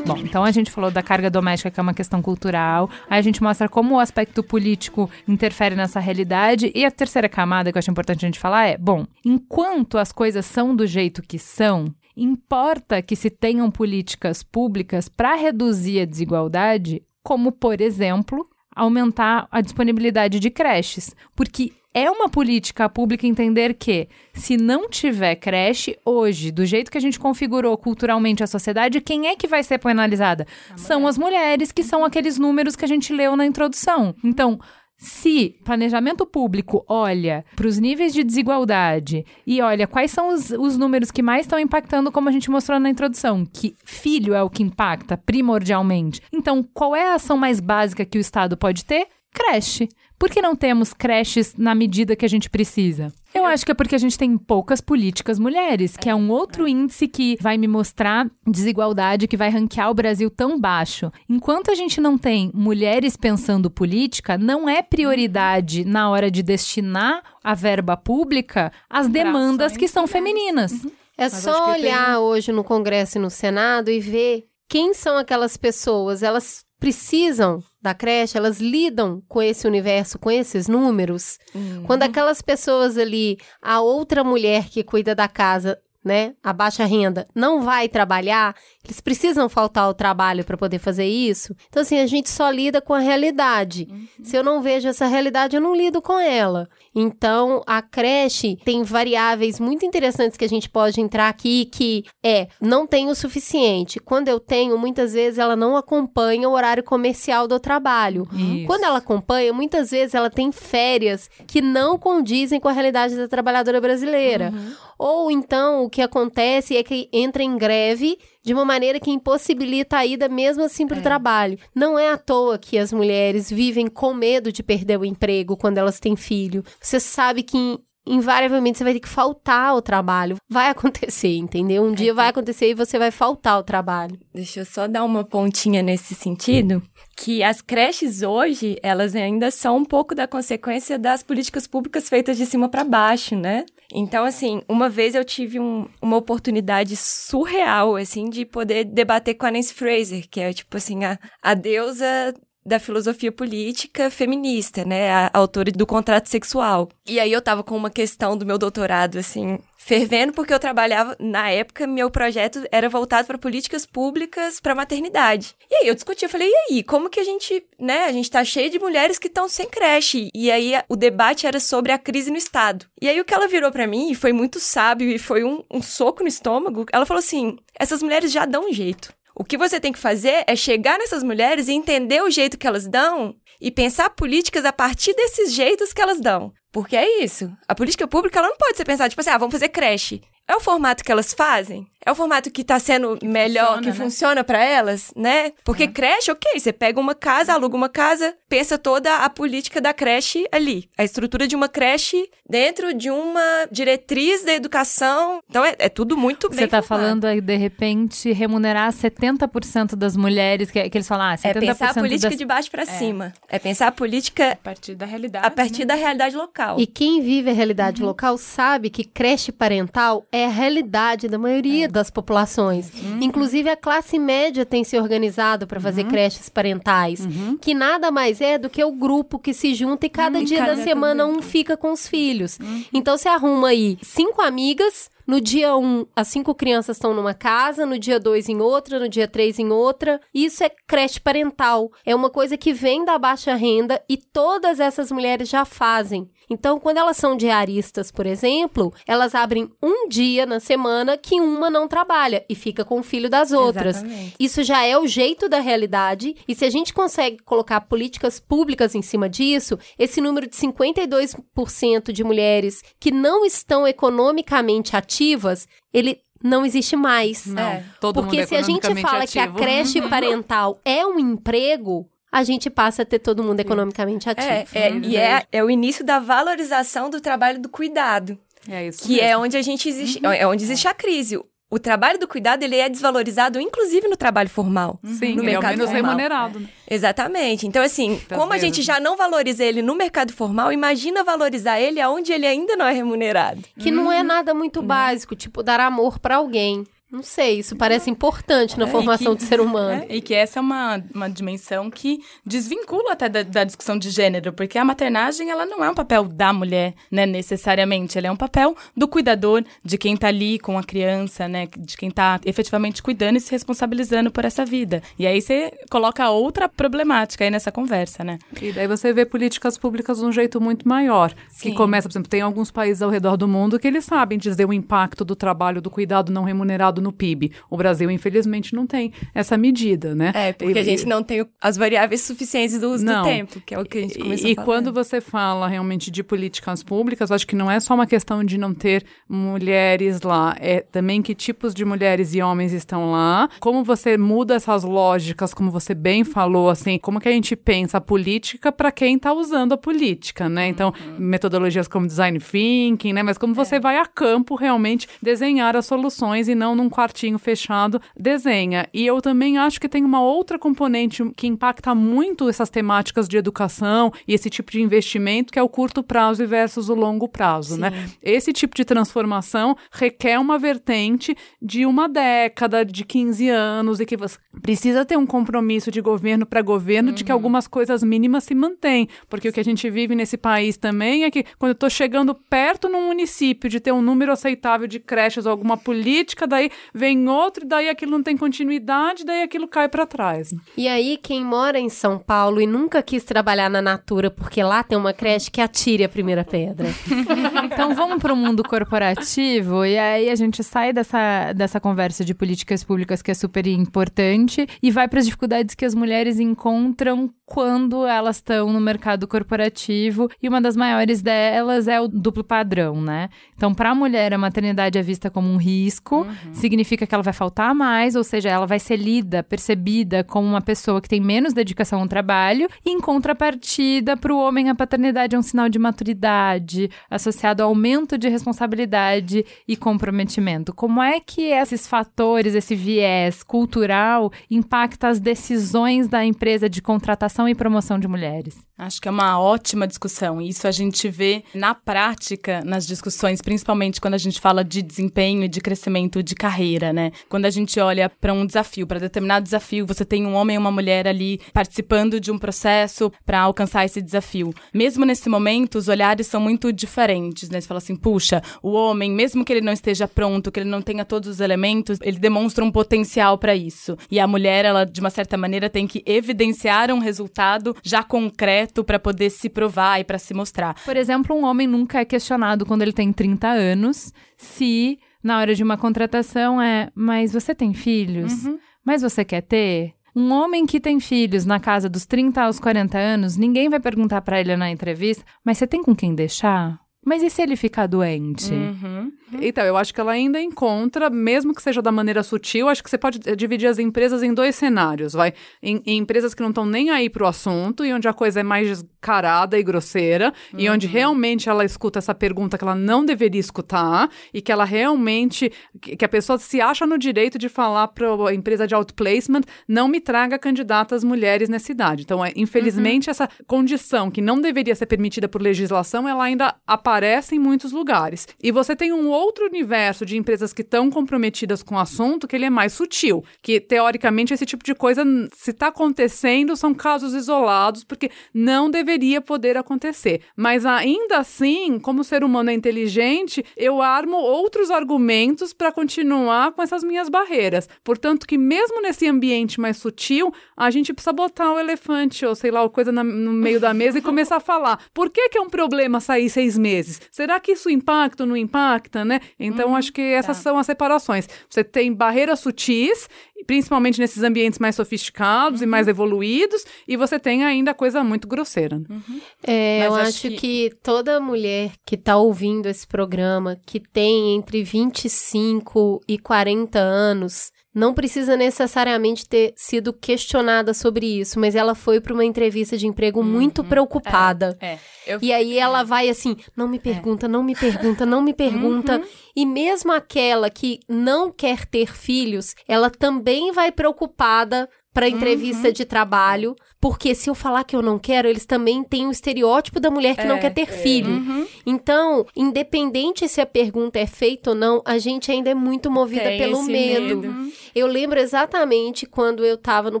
Speaker 2: Bom, então a gente falou da carga doméstica, que é uma questão cultural. Aí a gente mostra como o aspecto político interfere nessa realidade. E a terceira camada que eu acho importante a gente falar é: bom, enquanto as coisas são do jeito que são, importa que se tenham políticas públicas para reduzir a desigualdade, como, por exemplo, aumentar a disponibilidade de creches. Porque é uma política pública entender que, se não tiver creche hoje, do jeito que a gente configurou culturalmente a sociedade, quem é que vai ser penalizada? São as mulheres, que são aqueles números que a gente leu na introdução. Então, se planejamento público olha para os níveis de desigualdade e olha quais são os, os números que mais estão impactando, como a gente mostrou na introdução, que filho é o que impacta primordialmente. Então, qual é a ação mais básica que o Estado pode ter? Creche. Por que não temos creches na medida que a gente precisa? Eu acho que é porque a gente tem poucas políticas mulheres, que é um outro índice que vai me mostrar desigualdade, que vai ranquear o Brasil tão baixo. Enquanto a gente não tem mulheres pensando política, não é prioridade na hora de destinar a verba pública às demandas que são femininas. Uhum.
Speaker 3: É só olhar hoje no Congresso e no Senado e ver quem são aquelas pessoas. Elas precisam da creche, elas lidam com esse universo, com esses números. Uhum. Quando aquelas pessoas ali, a outra mulher que cuida da casa, né, a baixa renda, não vai trabalhar, eles precisam faltar ao trabalho para poder fazer isso. Então, assim, a gente só lida com a realidade. Uhum. Se eu não vejo essa realidade, eu não lido com ela. Então, a creche tem variáveis muito interessantes que a gente pode entrar aqui, que é, não tem o suficiente. Quando eu tenho, muitas vezes ela não acompanha o horário comercial do trabalho. Isso. Quando ela acompanha, muitas vezes ela tem férias que não condizem com a realidade da trabalhadora brasileira. Uhum. Ou então, o que acontece é que entra em greve de uma maneira que impossibilita a ida mesmo assim para o é. trabalho. Não é à toa que as mulheres vivem com medo de perder o emprego quando elas têm filho. Você sabe que invariavelmente você vai ter que faltar ao trabalho. Vai acontecer, entendeu? Um dia vai acontecer e você vai faltar ao trabalho.
Speaker 8: Deixa eu só dar uma pontinha nesse sentido, que as creches hoje, elas ainda são um pouco da consequência das políticas públicas feitas de cima para baixo, né? Então, assim, uma vez eu tive um, uma oportunidade surreal, assim, de poder debater com a Nancy Fraser, que é, tipo assim, a, a deusa da filosofia política feminista, né? A, a autora do contrato sexual. E aí eu tava com uma questão do meu doutorado, assim, fervendo, porque eu trabalhava, na época, meu projeto era voltado para políticas públicas para maternidade. E aí eu discuti, eu falei, e aí, como que a gente, né, a gente tá cheio de mulheres que estão sem creche. E aí o debate era sobre a crise no Estado. E aí o que ela virou para mim, e foi muito sábio, e foi um, um soco no estômago, ela falou assim, essas mulheres já dão um jeito. O que você tem que fazer é chegar nessas mulheres e entender o jeito que elas dão e pensar políticas a partir desses jeitos que elas dão. Porque é isso. A política pública ela não pode ser pensada, tipo assim, ah, vamos fazer creche. É o formato que elas fazem? É o formato que tá sendo que melhor, funciona, que né? funciona para elas, né? Porque é. creche, ok, você pega uma casa, aluga uma casa, pensa toda a política da creche ali. A estrutura de uma creche dentro de uma diretriz da educação. Então é, é tudo muito bem
Speaker 2: Você tá
Speaker 8: formado.
Speaker 2: falando aí, de repente, remunerar 70% das mulheres, que, que eles falam, ah, 70%
Speaker 8: É pensar a política
Speaker 2: das...
Speaker 8: de baixo para é. cima. É pensar a política...
Speaker 9: A partir da realidade.
Speaker 8: A partir
Speaker 9: né?
Speaker 8: da realidade local.
Speaker 3: E quem vive a realidade uhum. local sabe que creche parental é a realidade da maioria é. das populações. Uhum. Inclusive, a classe média tem se organizado para fazer uhum. creches parentais, uhum. que nada mais é do que o grupo que se junta e cada dia cada da semana um fica com os filhos. Uhum. Então, você arruma aí cinco amigas no dia 1, um, as cinco crianças estão numa casa, no dia 2 em outra, no dia 3 em outra. Isso é creche parental. É uma coisa que vem da baixa renda e todas essas mulheres já fazem. Então, quando elas são diaristas, por exemplo, elas abrem um dia na semana que uma não trabalha e fica com o filho das outras. Exatamente. Isso já é o jeito da realidade. E se a gente consegue colocar políticas públicas em cima disso, esse número de 52% de mulheres que não estão economicamente ativas, ele não existe mais.
Speaker 10: Não, é.
Speaker 3: Porque se a gente fala
Speaker 10: ativo.
Speaker 3: que a creche parental é um emprego, a gente passa a ter todo mundo economicamente ativo.
Speaker 8: É, é e é, é o início da valorização do trabalho do cuidado.
Speaker 10: É isso
Speaker 8: que é
Speaker 10: mesmo.
Speaker 8: é onde a gente existe, uhum. é onde existe a crise. O trabalho do cuidado ele é desvalorizado, inclusive no trabalho formal.
Speaker 10: Sim,
Speaker 8: no
Speaker 10: ele
Speaker 8: mercado
Speaker 10: é menos
Speaker 8: formal.
Speaker 10: remunerado. Né?
Speaker 8: Exatamente. Então, assim, como vezes. a gente já não valoriza ele no mercado formal, imagina valorizar ele aonde ele ainda não é remunerado.
Speaker 3: Que hum. não é nada muito básico, tipo dar amor para alguém. Não sei, isso parece importante na é, formação
Speaker 9: que,
Speaker 3: do ser humano.
Speaker 9: É, e que essa é uma, uma dimensão que desvincula até da, da, discussão de gênero, porque a maternagem, ela não é um papel da mulher, né, necessariamente. Ela é um papel do cuidador, de quem tá ali com a criança, né, de quem tá efetivamente cuidando e se responsabilizando por essa vida. E aí você coloca outra problemática aí nessa conversa, né?
Speaker 10: E daí você vê políticas públicas de um jeito muito maior. Sim. Que começa, por exemplo, tem alguns países ao redor do mundo que eles sabem dizer o impacto do trabalho, do cuidado não remunerado no PIB. O Brasil, infelizmente, não tem essa medida, né?
Speaker 8: É, porque e, a gente não tem as variáveis suficientes do uso não. do tempo, que é o que a gente começou
Speaker 10: E,
Speaker 8: e
Speaker 10: quando você fala realmente de políticas públicas, acho que não é só uma questão de não ter mulheres lá, é também que tipos de mulheres e homens estão lá, como você muda essas lógicas, como você bem falou, assim, como que a gente pensa a política para quem está usando a política, né? Então, uhum. metodologias como design thinking, né? Mas como você é. vai a campo realmente desenhar as soluções e não num quartinho fechado, desenha. E eu também acho que tem uma outra componente que impacta muito essas temáticas de educação e esse tipo de investimento, que é o curto prazo versus o longo prazo, né? Sim. né? Esse tipo de transformação requer uma vertente de uma década, de 15 anos, e que você precisa ter um compromisso de governo para governo uhum. de que uhum. algumas coisas mínimas se mantêm. Porque o que a gente vive nesse país também é que quando eu estou chegando perto num município de ter um número aceitável de creches ou alguma política, daí vem outro, daí aquilo não tem continuidade, daí aquilo cai para trás.
Speaker 3: E aí, quem mora em São Paulo e nunca quis trabalhar na Natura porque lá tem uma creche que atire a primeira pedra.
Speaker 2: então vamos para o mundo corporativo e aí a gente sai dessa, dessa conversa de políticas públicas que é super importante e vai para as dificuldades que as mulheres encontram quando elas estão no mercado corporativo e uma das maiores delas é o duplo padrão, né? Então, para a mulher, a maternidade é vista como um risco, uhum significa que ela vai faltar mais, ou seja, ela vai ser lida, percebida como uma pessoa que tem menos dedicação ao trabalho, e em contrapartida, para o homem, a paternidade é um sinal de maturidade, associado ao aumento de responsabilidade e comprometimento. Como é que esses fatores, esse viés cultural, impacta as decisões da empresa de contratação e promoção de mulheres?
Speaker 9: Acho que é uma ótima discussão. Isso a gente vê na prática, nas discussões, principalmente quando a gente fala de desempenho e de crescimento de carreira, né? Quando a gente olha para um desafio, para determinado desafio, você tem um homem e uma mulher ali participando de um processo para alcançar esse desafio. Mesmo nesse momento, os olhares são muito diferentes, né? Você fala assim, puxa, o homem, mesmo que ele não esteja pronto, que ele não tenha todos os elementos, ele demonstra um potencial para isso. E a mulher, ela de uma certa maneira tem que evidenciar um resultado já concreto para poder se provar e para se mostrar.
Speaker 2: Por exemplo, um homem nunca é questionado quando ele tem 30 anos se na hora de uma contratação é, mas você tem filhos? Uhum. Mas você quer ter? Um homem que tem filhos na casa dos 30 aos 40 anos, ninguém vai perguntar para ele na entrevista, mas você tem com quem deixar? Mas e se ele ficar doente?
Speaker 10: Uhum. Então, eu acho que ela ainda encontra, mesmo que seja da maneira sutil, acho que você pode dividir as empresas em dois cenários, vai? Em, em empresas que não estão nem aí pro assunto e onde a coisa é mais descarada e grosseira uhum. e onde realmente ela escuta essa pergunta que ela não deveria escutar e que ela realmente, que a pessoa se acha no direito de falar para a empresa de outplacement, não me traga candidatas mulheres nessa idade. Então, é, infelizmente, uhum. essa condição que não deveria ser permitida por legislação, ela ainda aparece aparece em muitos lugares. E você tem um outro universo de empresas que estão comprometidas com o assunto que ele é mais sutil, que teoricamente esse tipo de coisa, se está acontecendo, são casos isolados, porque não deveria poder acontecer. Mas ainda assim, como ser humano é inteligente, eu armo outros argumentos para continuar com essas minhas barreiras. Portanto, que mesmo nesse ambiente mais sutil, a gente precisa botar o elefante ou sei lá, coisa na, no meio da mesa e começar a falar. Por que, que é um problema sair seis meses? Meses. Será que isso impacta ou não impacta, né? Então, hum, acho que essas tá. são as separações. Você tem barreiras sutis, principalmente nesses ambientes mais sofisticados uhum. e mais evoluídos, e você tem ainda coisa muito grosseira.
Speaker 3: Uhum. É, eu acho, acho que... que... toda mulher que está ouvindo esse programa, que tem entre 25 e 40 anos, não precisa necessariamente ter sido questionada sobre isso, mas ela foi para uma entrevista de emprego uhum. muito preocupada. É, é. Eu... E aí ela vai assim: não me pergunta, não me pergunta, não me pergunta. Uhum. E mesmo aquela que não quer ter filhos, ela também vai preocupada para entrevista uhum. de trabalho, porque se eu falar que eu não quero, eles também têm o estereótipo da mulher que é, não quer ter é. filho. Uhum. Então, independente se a pergunta é feita ou não, a gente ainda é muito movida Tem pelo medo. medo. Eu lembro exatamente quando eu estava no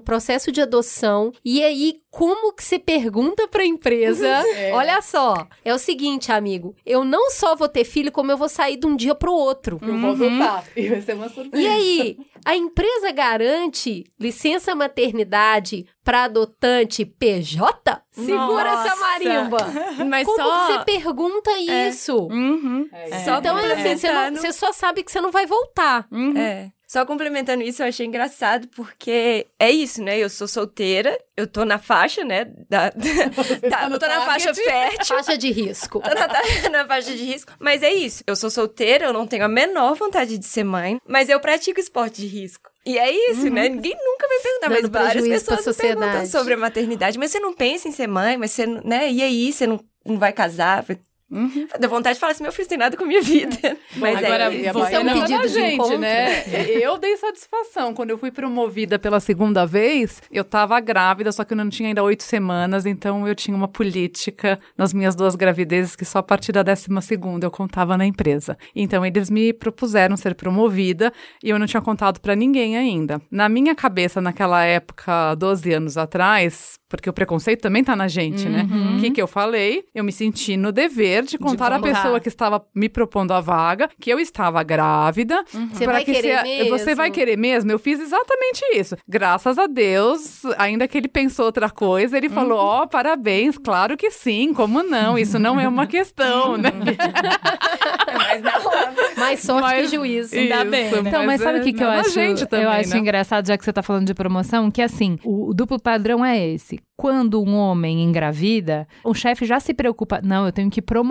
Speaker 3: processo de adoção e aí como que você pergunta para a empresa? É. Olha só, é o seguinte, amigo, eu não só vou ter filho, como eu vou sair de um dia pro outro.
Speaker 10: Eu vou adotar. E vai ser uma surpresa.
Speaker 3: E aí, a empresa garante licença maternidade para adotante PJ? Segura Nossa. essa marimba. Mas Como só... você pergunta é. isso? Uhum. É. Só então, é assim, você, não, você, só sabe que você não vai voltar.
Speaker 8: Uhum. É. Só complementando isso, eu achei engraçado porque é isso, né? Eu sou solteira, eu tô na faixa, né? Da, da, tá eu tô na faixa fértil.
Speaker 3: Faixa de risco.
Speaker 8: Tô na, na faixa de risco. Mas é isso. Eu sou solteira, eu não tenho a menor vontade de ser mãe, mas eu pratico esporte de risco. E é isso, né? uhum. né? Ninguém nunca vai perguntar, Dando mas várias pessoas perguntam sobre a maternidade. Mas você não pensa em ser mãe, mas você, né? E aí, você não, não vai casar? Uhum. Deu vontade de falar assim, meu filho tem nada com a minha vida. Mas
Speaker 10: Agora, é, você é um pedido de gente, né? eu dei satisfação. Quando eu fui promovida pela segunda vez, eu tava grávida, só que eu não tinha ainda oito semanas, então eu tinha uma política nas minhas duas gravidezes que só a partir da décima segunda eu contava na empresa. Então eles me propuseram ser promovida e eu não tinha contado para ninguém ainda. Na minha cabeça, naquela época, 12 anos atrás, porque o preconceito também tá na gente, né? uhum. né? O que, que eu falei? Eu me senti no dever de contar à pessoa que estava me propondo a vaga que eu estava grávida.
Speaker 3: Uhum. Você vai que querer se, mesmo?
Speaker 10: Você vai querer mesmo? Eu fiz exatamente isso. Graças a Deus, ainda que ele pensou outra coisa, ele uhum. falou: Ó, oh, parabéns, claro que sim, como não? Isso não é uma questão, né?
Speaker 3: mas não. Mais sorte mas, que juízo. Ainda bem. Né?
Speaker 2: Então, mas, mas sabe o é, que, que eu acho? Também, eu acho né? engraçado, já que você tá falando de promoção, que assim, o, o duplo padrão é esse quando um homem engravida, o chefe já se preocupa, não, eu tenho que promover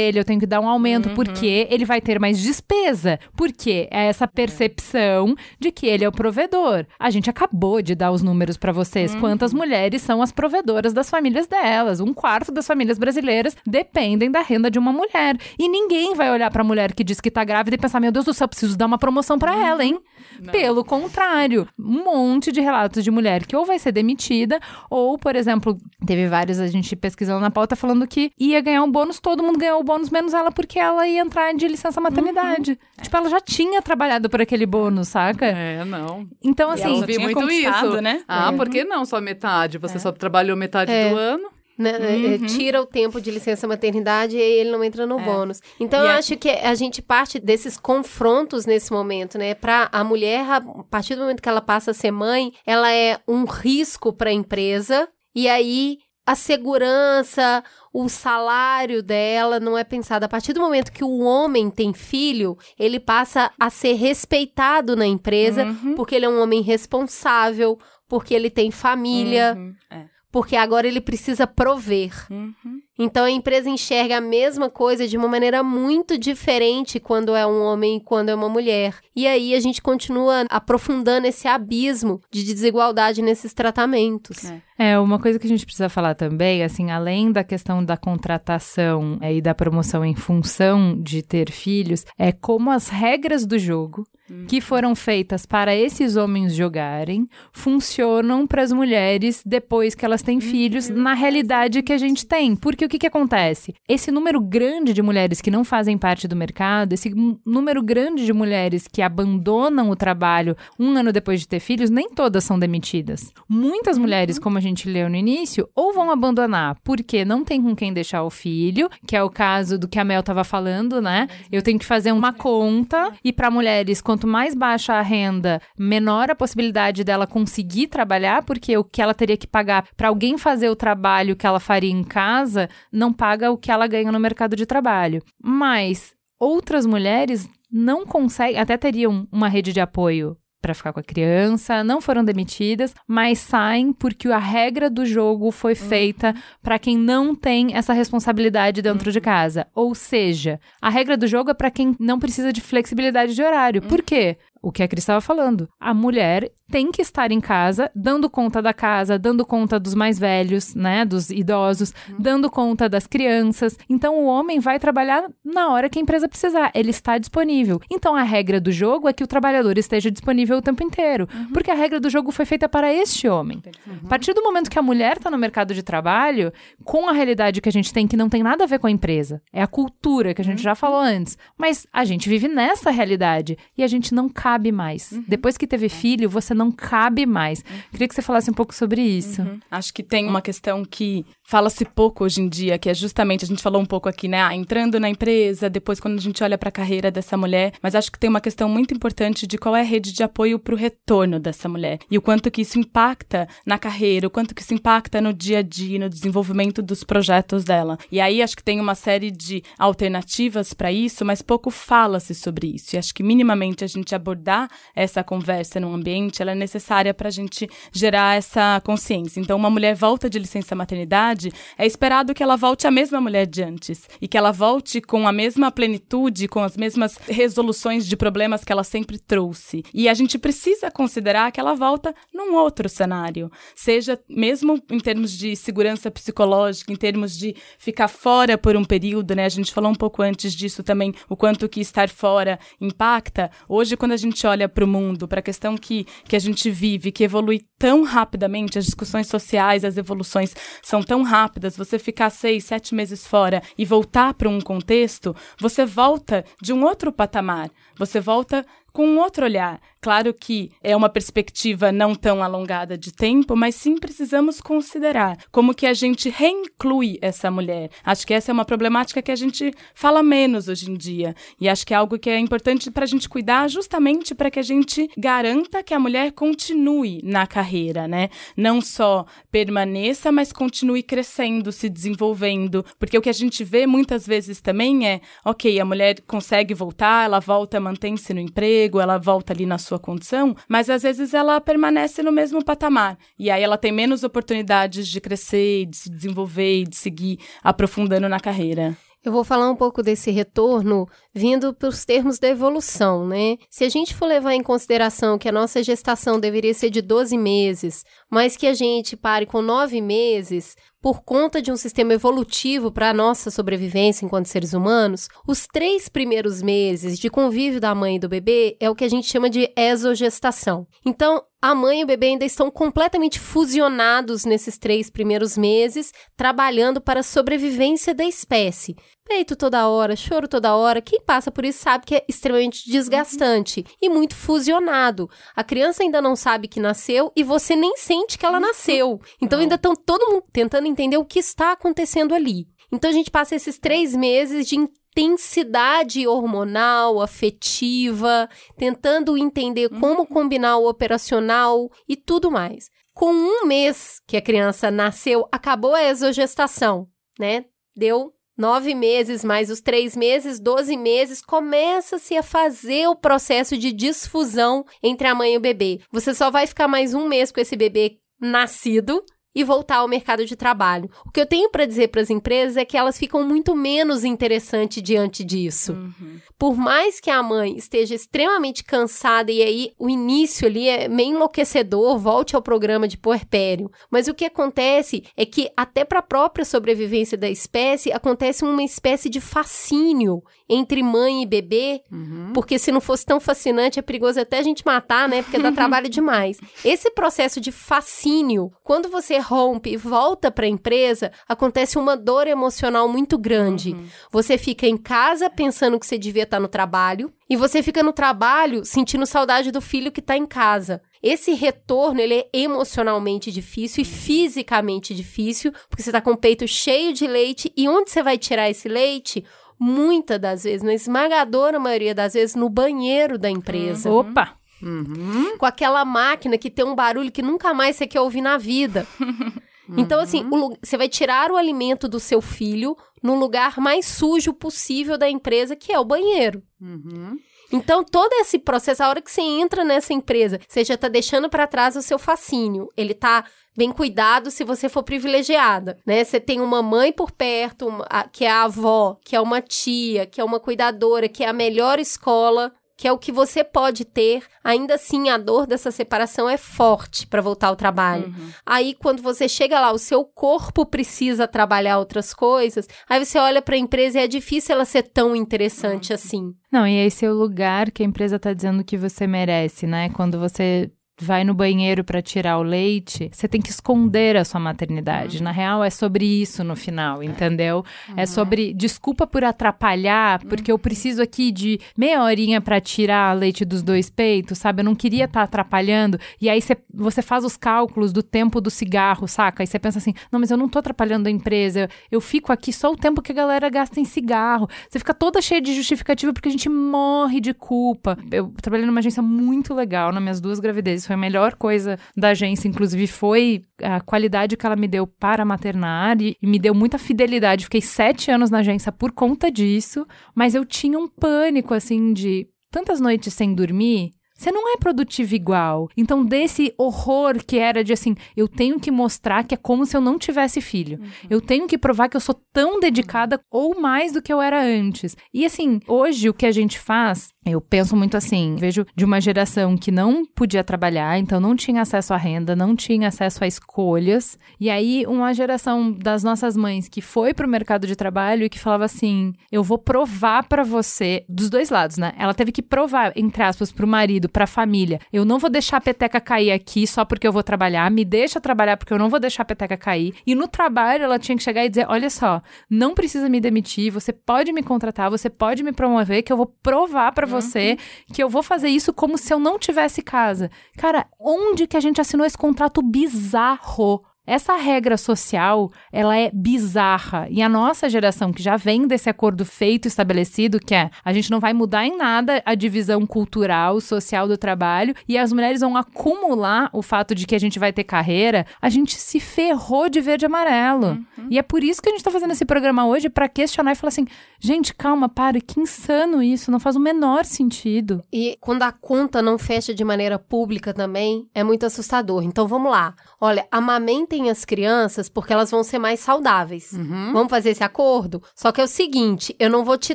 Speaker 2: ele, eu tenho que dar um aumento, uhum. porque ele vai ter mais despesa. Porque é essa percepção de que ele é o provedor. A gente acabou de dar os números para vocês. Uhum. Quantas mulheres são as provedoras das famílias delas? Um quarto das famílias brasileiras dependem da renda de uma mulher. E ninguém vai olhar para a mulher que diz que tá grávida e pensar: meu Deus do céu, preciso dar uma promoção para uhum. ela, hein? Não. Pelo contrário, um monte de relatos de mulher que ou vai ser demitida, ou, por exemplo, teve vários a gente pesquisando na pauta falando que ia ganhar um bônus, todo mundo ganhou o bônus, menos ela, porque ela ia entrar de licença maternidade. Uhum. Tipo, ela já tinha trabalhado por aquele bônus, saca?
Speaker 10: É, não.
Speaker 2: Então, assim.
Speaker 10: Eu vi muito isso.
Speaker 9: né?
Speaker 10: Ah, é. por que não só metade? Você é. só trabalhou metade é. do ano?
Speaker 3: Né, é, uhum. Tira o tempo de licença maternidade e ele não entra no é. bônus. Então, e eu acho que a gente parte desses confrontos nesse momento, né? Para a mulher, a partir do momento que ela passa a ser mãe, ela é um risco para a empresa. E aí, a segurança, o salário dela não é pensado. A partir do momento que o homem tem filho, ele passa a ser respeitado na empresa, uhum. porque ele é um homem responsável, porque ele tem família. Uhum. É porque agora ele precisa prover. Uhum. Então a empresa enxerga a mesma coisa de uma maneira muito diferente quando é um homem e quando é uma mulher. E aí a gente continua aprofundando esse abismo de desigualdade nesses tratamentos.
Speaker 2: É. É, uma coisa que a gente precisa falar também, assim, além da questão da contratação é, e da promoção em função de ter filhos, é como as regras do jogo que foram feitas para esses homens jogarem funcionam para as mulheres depois que elas têm uhum. filhos na realidade que a gente tem. Porque o que, que acontece? Esse número grande de mulheres que não fazem parte do mercado, esse número grande de mulheres que abandonam o trabalho um ano depois de ter filhos, nem todas são demitidas. Muitas mulheres, uhum. como a gente leu no início, ou vão abandonar porque não tem com quem deixar o filho, que é o caso do que a Mel estava falando, né? Eu tenho que fazer uma conta e para mulheres, quanto mais baixa a renda, menor a possibilidade dela conseguir trabalhar, porque o que ela teria que pagar para alguém fazer o trabalho que ela faria em casa não paga o que ela ganha no mercado de trabalho. Mas outras mulheres não conseguem, até teriam uma rede de apoio para ficar com a criança, não foram demitidas, mas saem porque a regra do jogo foi uhum. feita uhum. para quem não tem essa responsabilidade dentro uhum. de casa. Ou seja, a regra do jogo é para quem não precisa de flexibilidade de horário. Uhum. Por quê? O que a Cris estava falando. A mulher tem que estar em casa, dando conta da casa, dando conta dos mais velhos, né, dos idosos, uhum. dando conta das crianças. Então o homem vai trabalhar na hora que a empresa precisar, ele está disponível. Então a regra do jogo é que o trabalhador esteja disponível o tempo inteiro, uhum. porque a regra do jogo foi feita para este homem. Uhum. A partir do momento que a mulher está no mercado de trabalho, com a realidade que a gente tem que não tem nada a ver com a empresa, é a cultura que a gente uhum. já falou antes, mas a gente vive nessa realidade e a gente não cabe mais. Uhum. Depois que teve filho, você não cabe mais. Uhum. Queria que você falasse um pouco sobre isso. Uhum.
Speaker 9: Acho que tem uma questão que fala-se pouco hoje em dia, que é justamente, a gente falou um pouco aqui, né? Ah, entrando na empresa, depois quando a gente olha para a carreira dessa mulher, mas acho que tem uma questão muito importante de qual é a rede de apoio para o retorno dessa mulher. E o quanto que isso impacta na carreira, o quanto que isso impacta no dia a dia, no desenvolvimento dos projetos dela. E aí acho que tem uma série de alternativas para isso, mas pouco fala-se sobre isso. E acho que minimamente a gente abordar essa conversa no ambiente, ela é necessária para a gente gerar essa consciência. Então, uma mulher volta de licença maternidade, é esperado que ela volte a mesma mulher de antes e que ela volte com a mesma plenitude, com as mesmas resoluções de problemas que ela sempre trouxe. E a gente precisa considerar que ela volta num outro cenário, seja mesmo em termos de segurança psicológica, em termos de ficar fora por um período, né? A gente falou um pouco antes disso também, o quanto que estar fora impacta. Hoje, quando a gente olha para o mundo, para a questão que, que a gente vive, que evolui tão rapidamente, as discussões sociais, as evoluções são tão rápidas, você ficar seis, sete meses fora e voltar para um contexto, você volta de um outro patamar, você volta com um outro olhar. Claro que é uma perspectiva não tão alongada de tempo, mas sim precisamos considerar como que a gente reinclui essa mulher. Acho que essa é uma problemática que a gente fala menos hoje em dia. E acho que é algo que é importante para a gente cuidar justamente para que a gente garanta que a mulher continue na carreira, né? Não só permaneça, mas continue crescendo, se desenvolvendo. Porque o que a gente vê muitas vezes também é, ok, a mulher consegue voltar, ela volta, mantém-se no emprego, emprego, ela volta ali na sua condição, mas às vezes ela permanece no mesmo patamar. E aí ela tem menos oportunidades de crescer, de se desenvolver de seguir aprofundando na carreira.
Speaker 3: Eu vou falar um pouco desse retorno vindo para os termos da evolução, né? Se a gente for levar em consideração que a nossa gestação deveria ser de 12 meses, mas que a gente pare com 9 meses, por conta de um sistema evolutivo para a nossa sobrevivência enquanto seres humanos, os três primeiros meses de convívio da mãe e do bebê é o que a gente chama de exogestação. Então, a mãe e o bebê ainda estão completamente fusionados nesses três primeiros meses, trabalhando para a sobrevivência da espécie. Peito toda hora, choro toda hora. Quem passa por isso sabe que é extremamente desgastante uhum. e muito fusionado. A criança ainda não sabe que nasceu e você nem sente que ela uhum. nasceu. Então não. ainda estão todo mundo tentando entender o que está acontecendo ali. Então a gente passa esses três meses de intensidade hormonal, afetiva, tentando entender uhum. como combinar o operacional e tudo mais. Com um mês que a criança nasceu, acabou a exogestação, né? Deu nove meses mais os três meses, doze meses, começa-se a fazer o processo de disfusão entre a mãe e o bebê. Você só vai ficar mais um mês com esse bebê nascido, e voltar ao mercado de trabalho. O que eu tenho para dizer para as empresas é que elas ficam muito menos interessantes diante disso. Uhum. Por mais que a mãe esteja extremamente cansada e aí o início ali é meio enlouquecedor, volte ao programa de puerpério. Mas o que acontece é que até para a própria sobrevivência da espécie acontece uma espécie de fascínio entre mãe e bebê, uhum. porque se não fosse tão fascinante é perigoso até a gente matar, né? Porque dá trabalho demais. Esse processo de fascínio, quando você rompe e volta para a empresa, acontece uma dor emocional muito grande. Uhum. Você fica em casa pensando que você devia estar tá no trabalho e você fica no trabalho sentindo saudade do filho que está em casa. Esse retorno, ele é emocionalmente difícil e fisicamente difícil, porque você está com o peito cheio de leite e onde você vai tirar esse leite? Muitas das vezes, na esmagadora maioria das vezes, no banheiro da empresa.
Speaker 2: Uhum. Opa!
Speaker 3: Uhum. Com aquela máquina que tem um barulho que nunca mais você quer ouvir na vida. Então, assim, o, você vai tirar o alimento do seu filho no lugar mais sujo possível da empresa, que é o banheiro. Uhum. Então, todo esse processo, a hora que você entra nessa empresa, você já está deixando para trás o seu fascínio. Ele está bem cuidado se você for privilegiada, né? Você tem uma mãe por perto, uma, a, que é a avó, que é uma tia, que é uma cuidadora, que é a melhor escola que é o que você pode ter, ainda assim a dor dessa separação é forte para voltar ao trabalho. Uhum. Aí quando você chega lá, o seu corpo precisa trabalhar outras coisas, aí você olha para a empresa e é difícil ela ser tão interessante uhum. assim.
Speaker 2: Não, e esse é o lugar que a empresa está dizendo que você merece, né? Quando você vai no banheiro para tirar o leite, você tem que esconder a sua maternidade. Uhum. Na real, é sobre isso no final, entendeu? É uhum. É sobre desculpa por atrapalhar, porque eu uhum. preciso aqui de meia horinha para tirar leite dos dois peitos, sabe? Eu não queria estar tá atrapalhando. E aí cê, você faz os cálculos do tempo do cigarro, saca? E você pensa assim: não, mas eu não tô atrapalhando a empresa, eu fico aqui só o tempo que a galera gasta em cigarro. Você fica toda cheia de justificativa porque a gente morre de culpa. Eu trabalhei numa agência muito legal nas minhas duas gravidezes foi a melhor coisa da agência, inclusive, foi a qualidade que ela me deu para maternar e, e me deu muita fidelidade. Fiquei sete anos na agência por conta disso, mas eu tinha um pânico, assim, de tantas noites sem dormir você não é produtivo igual. Então, desse horror que era de assim, eu tenho que mostrar que é como se eu não tivesse filho. Uhum. Eu tenho que provar que eu sou tão dedicada ou mais do que eu era antes. E assim, hoje o que a gente faz eu penso muito assim, vejo de uma geração que não podia trabalhar, então não tinha acesso à renda, não tinha acesso a escolhas, e aí uma geração das nossas mães que foi para o mercado de trabalho e que falava assim: "Eu vou provar para você dos dois lados, né? Ela teve que provar entre aspas para o marido, para a família. Eu não vou deixar a peteca cair aqui só porque eu vou trabalhar, me deixa trabalhar porque eu não vou deixar a peteca cair". E no trabalho ela tinha que chegar e dizer: "Olha só, não precisa me demitir, você pode me contratar, você pode me promover que eu vou provar para você uhum. que eu vou fazer isso como se eu não tivesse casa. Cara, onde que a gente assinou esse contrato bizarro? Essa regra social, ela é bizarra. E a nossa geração, que já vem desse acordo feito, estabelecido, que é a gente não vai mudar em nada a divisão cultural, social do trabalho, e as mulheres vão acumular o fato de que a gente vai ter carreira, a gente se ferrou de verde e amarelo. Uhum. E é por isso que a gente tá fazendo esse programa hoje, para questionar e falar assim, gente, calma, para, que insano isso, não faz o menor sentido.
Speaker 3: E quando a conta não fecha de maneira pública também, é muito assustador. Então vamos lá. Olha, amamentem as crianças porque elas vão ser mais saudáveis. Uhum. Vamos fazer esse acordo? Só que é o seguinte, eu não vou te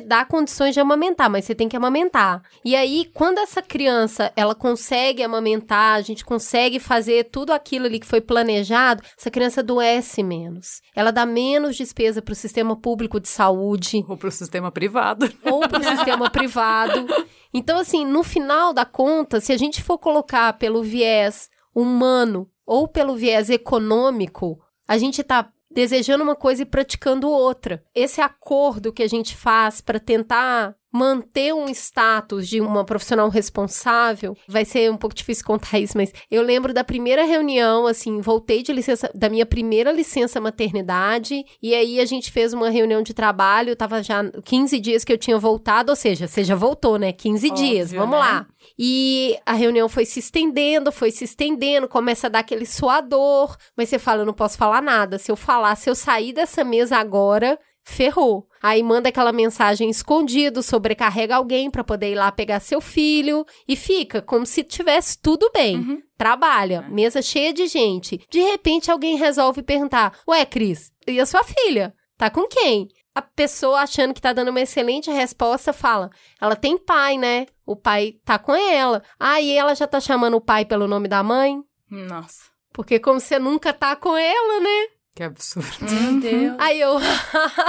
Speaker 3: dar condições de amamentar, mas você tem que amamentar. E aí, quando essa criança, ela consegue amamentar, a gente consegue fazer tudo aquilo ali que foi planejado, essa criança adoece menos. Ela dá menos despesa para o sistema público de saúde.
Speaker 10: Ou para o sistema privado.
Speaker 3: Ou para o sistema privado. Então, assim, no final da conta, se a gente for colocar pelo viés humano ou pelo viés econômico, a gente está desejando uma coisa e praticando outra. Esse acordo que a gente faz para tentar manter um status de uma profissional responsável, vai ser um pouco difícil contar isso, mas eu lembro da primeira reunião, assim, voltei de licença, da minha primeira licença maternidade, e aí a gente fez uma reunião de trabalho, tava já 15 dias que eu tinha voltado, ou seja, você já voltou, né? 15 Óbvio, dias, vamos né? lá. E a reunião foi se estendendo, foi se estendendo, começa a dar aquele suador, mas você fala, eu não posso falar nada. Se eu falar, se eu sair dessa mesa agora, ferrou. Aí manda aquela mensagem escondido, sobrecarrega alguém para poder ir lá pegar seu filho e fica como se tivesse tudo bem. Uhum. Trabalha, é. mesa cheia de gente. De repente alguém resolve perguntar: "Ué, Cris, e a sua filha? Tá com quem?" A pessoa achando que tá dando uma excelente resposta fala: "Ela tem pai, né? O pai tá com ela." Aí ela já tá chamando o pai pelo nome da mãe.
Speaker 9: Nossa.
Speaker 3: Porque como você nunca tá com ela, né?
Speaker 10: Que absurdo.
Speaker 3: Meu Deus. Aí eu.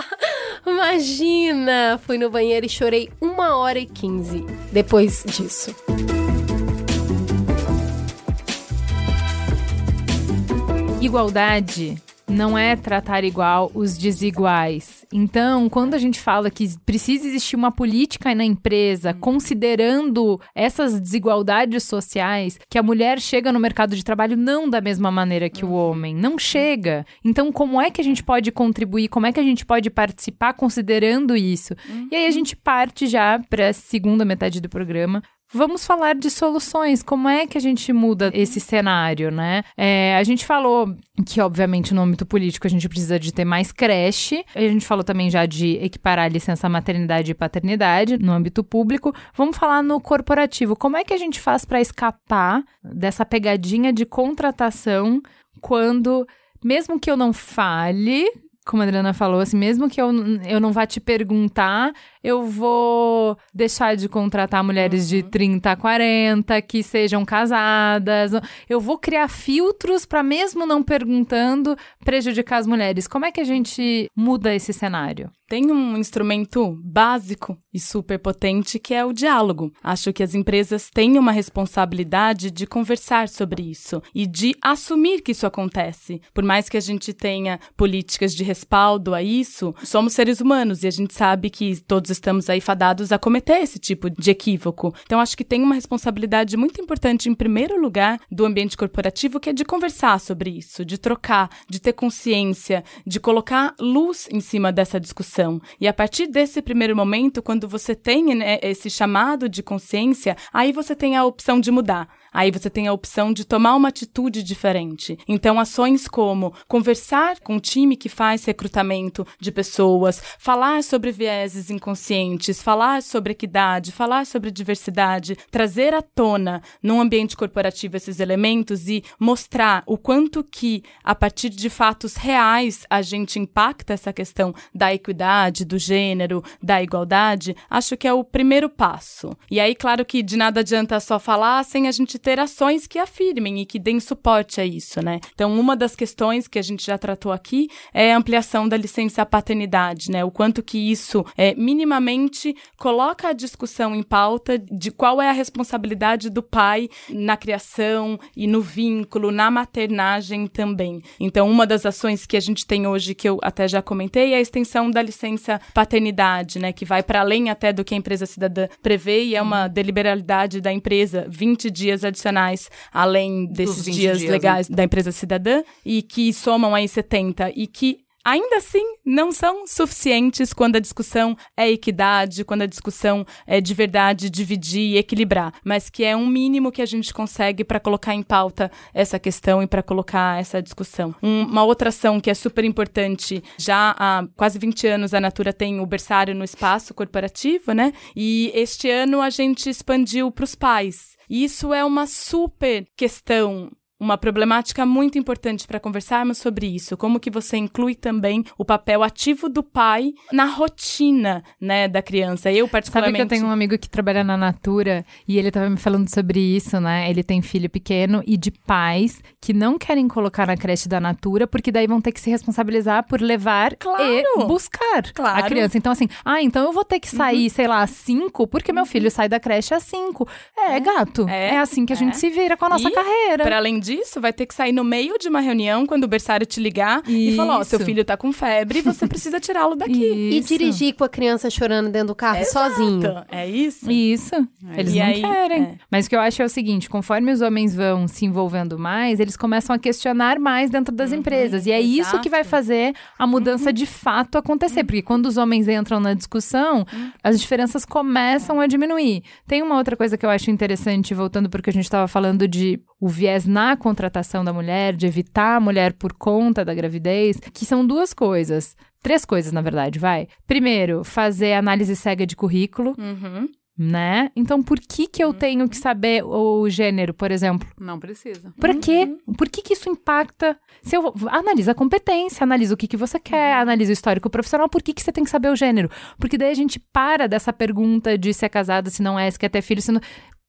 Speaker 3: Imagina! Fui no banheiro e chorei uma hora e quinze depois disso.
Speaker 2: Igualdade não é tratar igual os desiguais. Então, quando a gente fala que precisa existir uma política na empresa, considerando essas desigualdades sociais, que a mulher chega no mercado de trabalho não da mesma maneira que o homem, não chega. Então, como é que a gente pode contribuir? Como é que a gente pode participar considerando isso? E aí a gente parte já para a segunda metade do programa Vamos falar de soluções. Como é que a gente muda esse cenário, né? É, a gente falou que, obviamente, no âmbito político a gente precisa de ter mais creche. A gente falou também já de equiparar a licença maternidade e paternidade no âmbito público. Vamos falar no corporativo. Como é que a gente faz para escapar dessa pegadinha de contratação quando, mesmo que eu não fale, como a Adriana falou, assim, mesmo que eu, eu não vá te perguntar, eu vou deixar de contratar mulheres uhum. de 30 a 40 que sejam casadas. Eu vou criar filtros para mesmo não perguntando prejudicar as mulheres. Como é que a gente muda esse cenário?
Speaker 9: Tem um instrumento básico e super potente que é o diálogo. Acho que as empresas têm uma responsabilidade de conversar sobre isso e de assumir que isso acontece. Por mais que a gente tenha políticas de respaldo a isso, somos seres humanos e a gente sabe que todos estamos aí fadados a cometer esse tipo de equívoco. Então, acho que tem uma responsabilidade muito importante, em primeiro lugar, do ambiente corporativo, que é de conversar sobre isso, de trocar, de ter consciência, de colocar luz em cima dessa discussão. E a partir desse primeiro momento, quando você tem né, esse chamado de consciência, aí você tem a opção de mudar. Aí você tem a opção de tomar uma atitude diferente. Então, ações como conversar com o time que faz recrutamento de pessoas, falar sobre vieses inconscientes, falar sobre equidade, falar sobre diversidade, trazer à tona num ambiente corporativo esses elementos e mostrar o quanto que, a partir de fatos reais, a gente impacta essa questão da equidade, do gênero, da igualdade, acho que é o primeiro passo. E aí, claro que de nada adianta só falar sem a gente ter ações que afirmem e que deem suporte a isso, né? Então, uma das questões que a gente já tratou aqui é a ampliação da licença paternidade, né? O quanto que isso é, minimamente coloca a discussão em pauta de qual é a responsabilidade do pai na criação e no vínculo, na maternagem também. Então, uma das ações que a gente tem hoje, que eu até já comentei, é a extensão da licença paternidade, né, que vai para além até do que a empresa cidadã prevê e é uma deliberalidade da empresa, 20 dias adicionais além desses dias, dias, né? legais né? da empresa cidadã e que somam aí 70 e que ainda assim não são suficientes quando a discussão é equidade, quando a discussão é de verdade dividir e equilibrar, mas que é um mínimo que a gente consegue para colocar em pauta essa questão e para colocar essa discussão. Um, uma outra ação que é super importante, já há quase 20 anos a Natura tem o berçário no espaço corporativo, né? E este ano a gente expandiu para os pais. E isso é uma super questão uma problemática muito importante para conversarmos sobre isso, como que você inclui também o papel ativo do pai na rotina, né, da criança. Eu particularmente
Speaker 2: Sabe que eu tenho um amigo que trabalha na Natura e ele estava me falando sobre isso, né? Ele tem filho pequeno e de pais que não querem colocar na creche da Natura porque daí vão ter que se responsabilizar por levar
Speaker 9: claro.
Speaker 2: e buscar claro. a criança. Então assim, ah, então eu vou ter que sair, uhum. sei lá, às cinco porque meu filho sai da creche às cinco. É, é gato. É, é assim que a gente é. se vira com a nossa
Speaker 9: e,
Speaker 2: carreira.
Speaker 9: Para além disso, vai ter que sair no meio de uma reunião, quando o berçário te ligar Isso. e falar: Ó, oh, seu filho tá com febre, você precisa tirá-lo daqui.
Speaker 3: Isso. E dirigir com a criança chorando dentro do carro Exato. sozinho.
Speaker 9: É isso?
Speaker 2: Isso. É. Eles e não aí, querem. É. Mas o que eu acho é o seguinte: conforme os homens vão se envolvendo mais, eles começam a questionar mais dentro das uhum, empresas. E é exato. isso que vai fazer a mudança uhum. de fato acontecer. Porque quando os homens entram na discussão, uhum. as diferenças começam a diminuir. Tem uma outra coisa que eu acho interessante, voltando porque a gente estava falando de o viés na contratação da mulher, de evitar a mulher por conta da gravidez, que são duas coisas. Três coisas, na verdade, vai. Primeiro, fazer análise cega de currículo.
Speaker 9: Uhum.
Speaker 2: Né? Então, por que que eu uhum. tenho que saber o gênero, por exemplo?
Speaker 10: Não precisa.
Speaker 2: Por uhum. quê? Por que que isso impacta? Se eu analisa a competência, analisa o que que você quer, uhum. analisa o histórico profissional, por que que você tem que saber o gênero? Porque daí a gente para dessa pergunta de se é casada, se não é, se quer ter filho, se não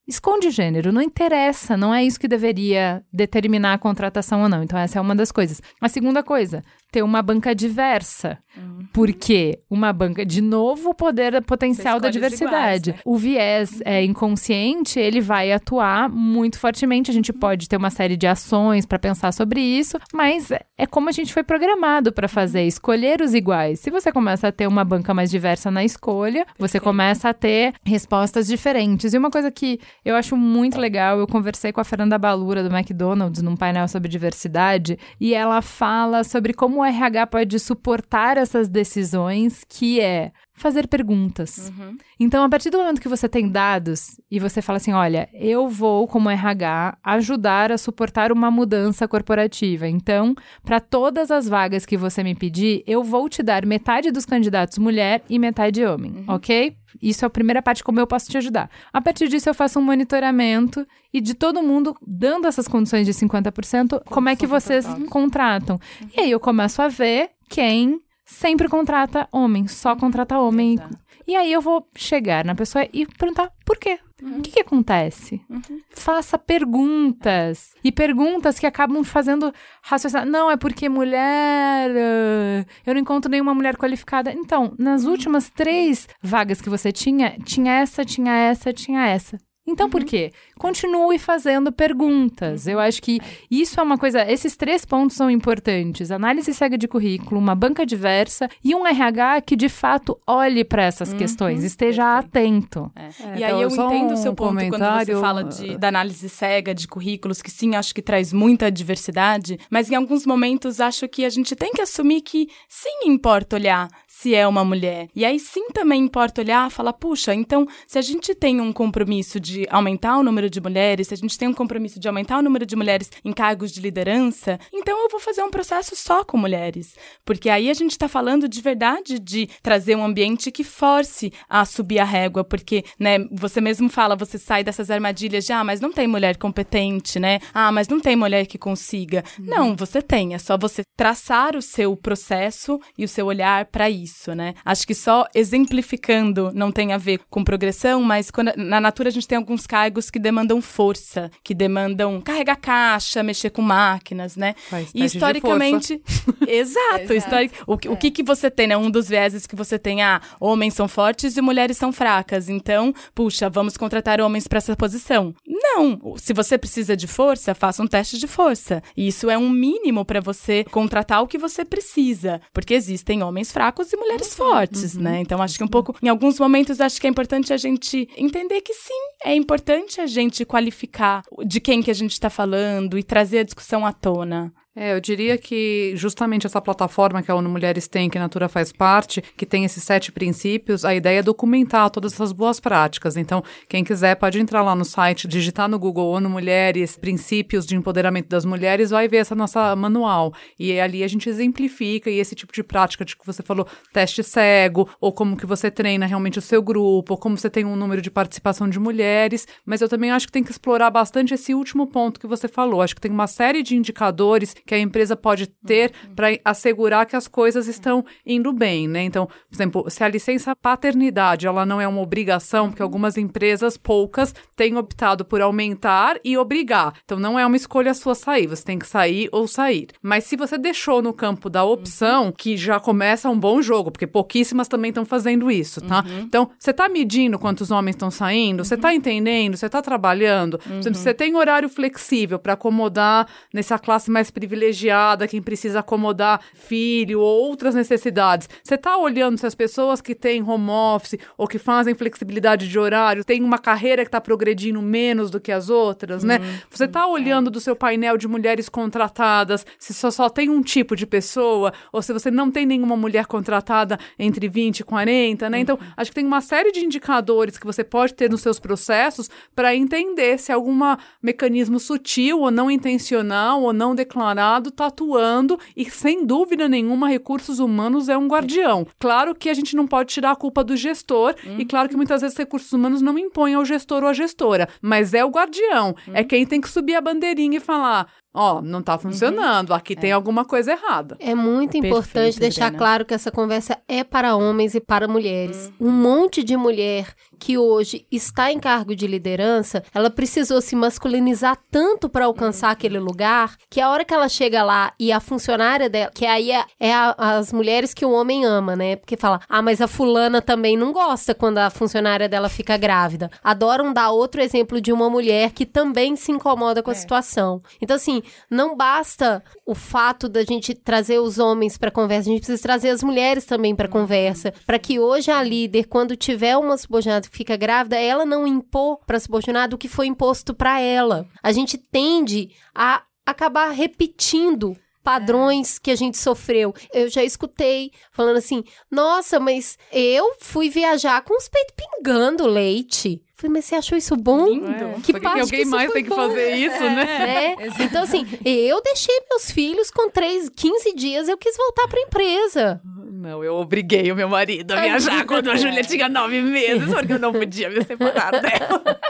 Speaker 2: esconde gênero, não interessa, não é isso que deveria determinar a contratação ou não. Então, essa é uma das coisas. A segunda coisa, ter uma banca diversa. Uhum. Porque uma banca, de novo, o poder potencial da diversidade. Iguais, né? O viés é, inconsciente, ele vai atuar muito fortemente. A gente pode ter uma série de ações para pensar sobre isso, mas é como a gente foi programado para fazer, escolher os iguais. Se você começa a ter uma banca mais diversa na escolha, você começa a ter respostas diferentes. E uma coisa que eu acho muito legal, eu conversei com a Fernanda Balura do McDonald's num painel sobre diversidade, e ela fala sobre como como o RH pode suportar essas decisões, que é fazer perguntas. Uhum. Então, a partir do momento que você tem dados e você fala assim: olha, eu vou, como RH, ajudar a suportar uma mudança corporativa. Então, para todas as vagas que você me pedir, eu vou te dar metade dos candidatos mulher e metade homem, uhum. ok? Isso é a primeira parte, como eu posso te ajudar. A partir disso, eu faço um monitoramento e de todo mundo, dando essas condições de 50%, como é que vocês contratam. E aí eu começo a ver quem sempre contrata homem, só contrata homem. Exato. E aí eu vou chegar na pessoa e perguntar por quê? Uhum. O que, que acontece? Uhum. Faça perguntas. E perguntas que acabam fazendo raciocinar. Não, é porque mulher. Uh, eu não encontro nenhuma mulher qualificada. Então, nas uhum. últimas três vagas que você tinha, tinha essa, tinha essa, tinha essa. Então, uhum. por quê? Continue fazendo perguntas. Eu acho que isso é uma coisa. Esses três pontos são importantes: análise cega de currículo, uma banca diversa e um RH que de fato olhe para essas uhum. questões, esteja atento.
Speaker 9: É. É, e aí eu entendo o seu ponto quando você fala de, da análise cega de currículos, que sim, acho que traz muita diversidade, mas em alguns momentos acho que a gente tem que assumir que sim importa olhar se é uma mulher. E aí sim também importa olhar e falar, puxa, então se a gente tem um compromisso de aumentar o número de mulheres, se a gente tem um compromisso de aumentar o número de mulheres em cargos de liderança, então eu vou fazer um processo só com mulheres. Porque aí a gente está falando de verdade de trazer um ambiente que force a subir a régua, porque, né, você mesmo fala, você sai dessas armadilhas de, ah, mas não tem mulher competente, né? Ah, mas não tem mulher que consiga. Uhum. Não, você tem, é só você traçar o seu processo e o seu olhar para isso isso, né? Acho que só exemplificando não tem a ver com progressão, mas quando, na natura a gente tem alguns cargos que demandam força, que demandam carregar caixa, mexer com máquinas, né?
Speaker 10: Faz
Speaker 9: e historicamente. Exato, Exato. O, o que, que você tem, né? Um dos vieses que você tem, ah, homens são fortes e mulheres são fracas. Então, puxa, vamos contratar homens para essa posição. Não! Se você precisa de força, faça um teste de força. E isso é um mínimo para você contratar o que você precisa. Porque existem homens fracos e mulheres uhum, fortes, uhum. né? Então, acho que um pouco, em alguns momentos, acho que é importante a gente entender que sim, é importante a gente qualificar de quem que a gente está falando e trazer a discussão à tona.
Speaker 10: É, eu diria que justamente essa plataforma que a ONU Mulheres tem, que a Natura faz parte, que tem esses sete princípios, a ideia é documentar todas essas boas práticas. Então, quem quiser pode entrar lá no site, digitar no Google ONU Mulheres, princípios de empoderamento das mulheres, vai ver essa nossa manual. E ali a gente exemplifica e esse tipo de prática de que você falou, teste cego, ou como que você treina realmente o seu grupo, ou como você tem um número de participação de mulheres. Mas eu também acho que tem que explorar bastante esse último ponto que você falou. Acho que tem uma série de indicadores que a empresa pode ter uhum. para assegurar que as coisas estão indo bem, né? Então, por exemplo, se a licença paternidade ela não é uma obrigação, porque algumas empresas, poucas, têm optado por aumentar e obrigar. Então, não é uma escolha sua sair, você tem que sair ou sair. Mas se você deixou no campo da opção, uhum. que já começa um bom jogo, porque pouquíssimas também estão fazendo isso, tá? Uhum. Então, você está medindo quantos homens estão saindo, você está entendendo, você está trabalhando, você tem horário flexível para acomodar nessa classe mais privilegiada privilegiada, quem precisa acomodar filho ou outras necessidades. Você está olhando se as pessoas que têm home office ou que fazem flexibilidade de horário têm uma carreira que está progredindo menos do que as outras, né? Uhum. Você está olhando do seu painel de mulheres contratadas, se só, só tem um tipo de pessoa, ou se você não tem nenhuma mulher contratada entre 20 e 40, né? Então, uhum. acho que tem uma série de indicadores que você pode ter nos seus processos para entender se algum mecanismo sutil ou não intencional ou não declarado Estado está atuando e, sem dúvida nenhuma, recursos humanos é um guardião. Claro que a gente não pode tirar a culpa do gestor uhum. e claro que muitas vezes recursos humanos não impõem ao gestor ou à gestora, mas é o guardião, uhum. é quem tem que subir a bandeirinha e falar: ó, oh, não tá funcionando, uhum. aqui é. tem alguma coisa errada.
Speaker 3: É muito Perfeito, importante deixar claro que essa conversa é para homens e para mulheres. Uhum. Um monte de mulher que hoje está em cargo de liderança, ela precisou se masculinizar tanto para alcançar uhum. aquele lugar, que a hora que ela chega lá e a funcionária dela, que aí é, é a, as mulheres que o homem ama, né? Porque fala, ah, mas a fulana também não gosta quando a funcionária dela fica grávida. Adoram dar outro exemplo de uma mulher que também se incomoda com a é. situação. Então, assim, não basta o fato da gente trazer os homens para conversa, a gente precisa trazer as mulheres também para conversa, para que hoje a líder, quando tiver uma subordinada que fica grávida, ela não impor para a subordinada o que foi imposto para ela. A gente tende a acabar repetindo padrões que a gente sofreu. Eu já escutei falando assim: nossa, mas eu fui viajar com os peitos pingando leite. Falei, mas você achou isso bom?
Speaker 10: Lindo. É. Que parte que alguém que mais tem bom? que fazer isso, é,
Speaker 3: né? É. Então, assim, eu deixei meus filhos com 3, 15 dias, eu quis voltar pra empresa.
Speaker 10: Não, eu obriguei o meu marido a viajar quando a Júlia tinha nove meses, porque eu não podia me separar dela.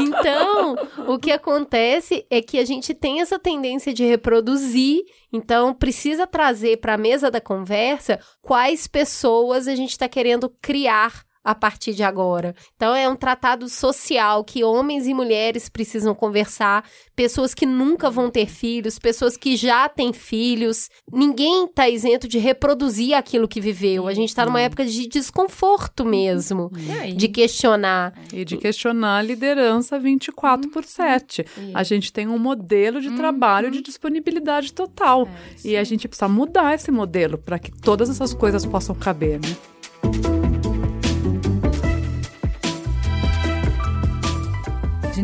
Speaker 3: Então, o que acontece é que a gente tem essa tendência de reproduzir, então precisa trazer para a mesa da conversa quais pessoas a gente está querendo criar a partir de agora. Então é um tratado social que homens e mulheres precisam conversar, pessoas que nunca vão ter filhos, pessoas que já têm filhos. Ninguém está isento de reproduzir aquilo que viveu. A gente está numa época de desconforto mesmo, de questionar.
Speaker 10: E de questionar a liderança 24 por 7. A gente tem um modelo de trabalho de disponibilidade total. É, e a gente precisa mudar esse modelo para que todas essas coisas possam caber, né?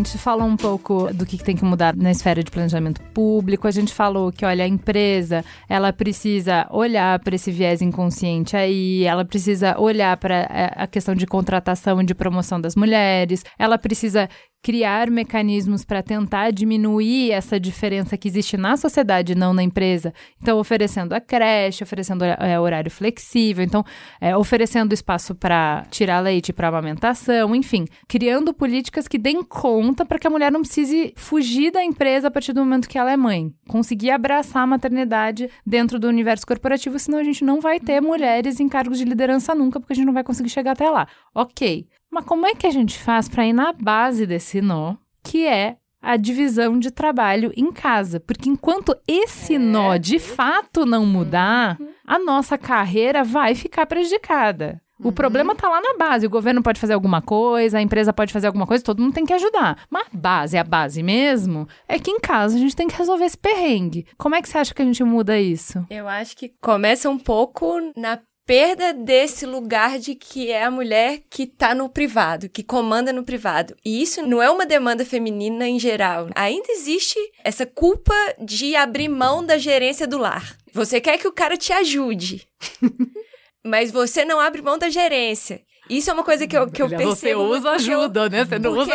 Speaker 2: Gente falou um pouco do que tem que mudar na esfera de planejamento público. A gente falou que, olha, a empresa, ela precisa olhar para esse viés inconsciente aí, ela precisa olhar para é, a questão de contratação e de promoção das mulheres, ela precisa criar mecanismos para tentar diminuir essa diferença que existe na sociedade, não na empresa. Então, oferecendo a creche, oferecendo é, horário flexível, então, é, oferecendo espaço para tirar leite para amamentação, enfim, criando políticas que deem conta para que a mulher não precise fugir da empresa a partir do momento que ela é mãe. Conseguir abraçar a maternidade dentro do universo corporativo, senão a gente não vai ter mulheres em cargos de liderança nunca, porque a gente não vai conseguir chegar até lá. Ok. Mas como é que a gente faz para ir na base desse nó, que é a divisão de trabalho em casa? Porque enquanto esse é. nó de fato não mudar, uhum. a nossa carreira vai ficar prejudicada. O uhum. problema tá lá na base. O governo pode fazer alguma coisa, a empresa pode fazer alguma coisa, todo mundo tem que ajudar. Mas a base, a base mesmo, é que em casa a gente tem que resolver esse perrengue. Como é que você acha que a gente muda isso?
Speaker 8: Eu acho que começa um pouco na perda desse lugar de que é a mulher que tá no privado, que comanda no privado. E isso não é uma demanda feminina em geral. Ainda existe essa culpa de abrir mão da gerência do lar. Você quer que o cara te ajude. mas você não abre mão da gerência. Isso é uma coisa que eu, que eu percebo.
Speaker 10: Você usa ajuda,
Speaker 8: eu,
Speaker 10: né? Você não
Speaker 8: usa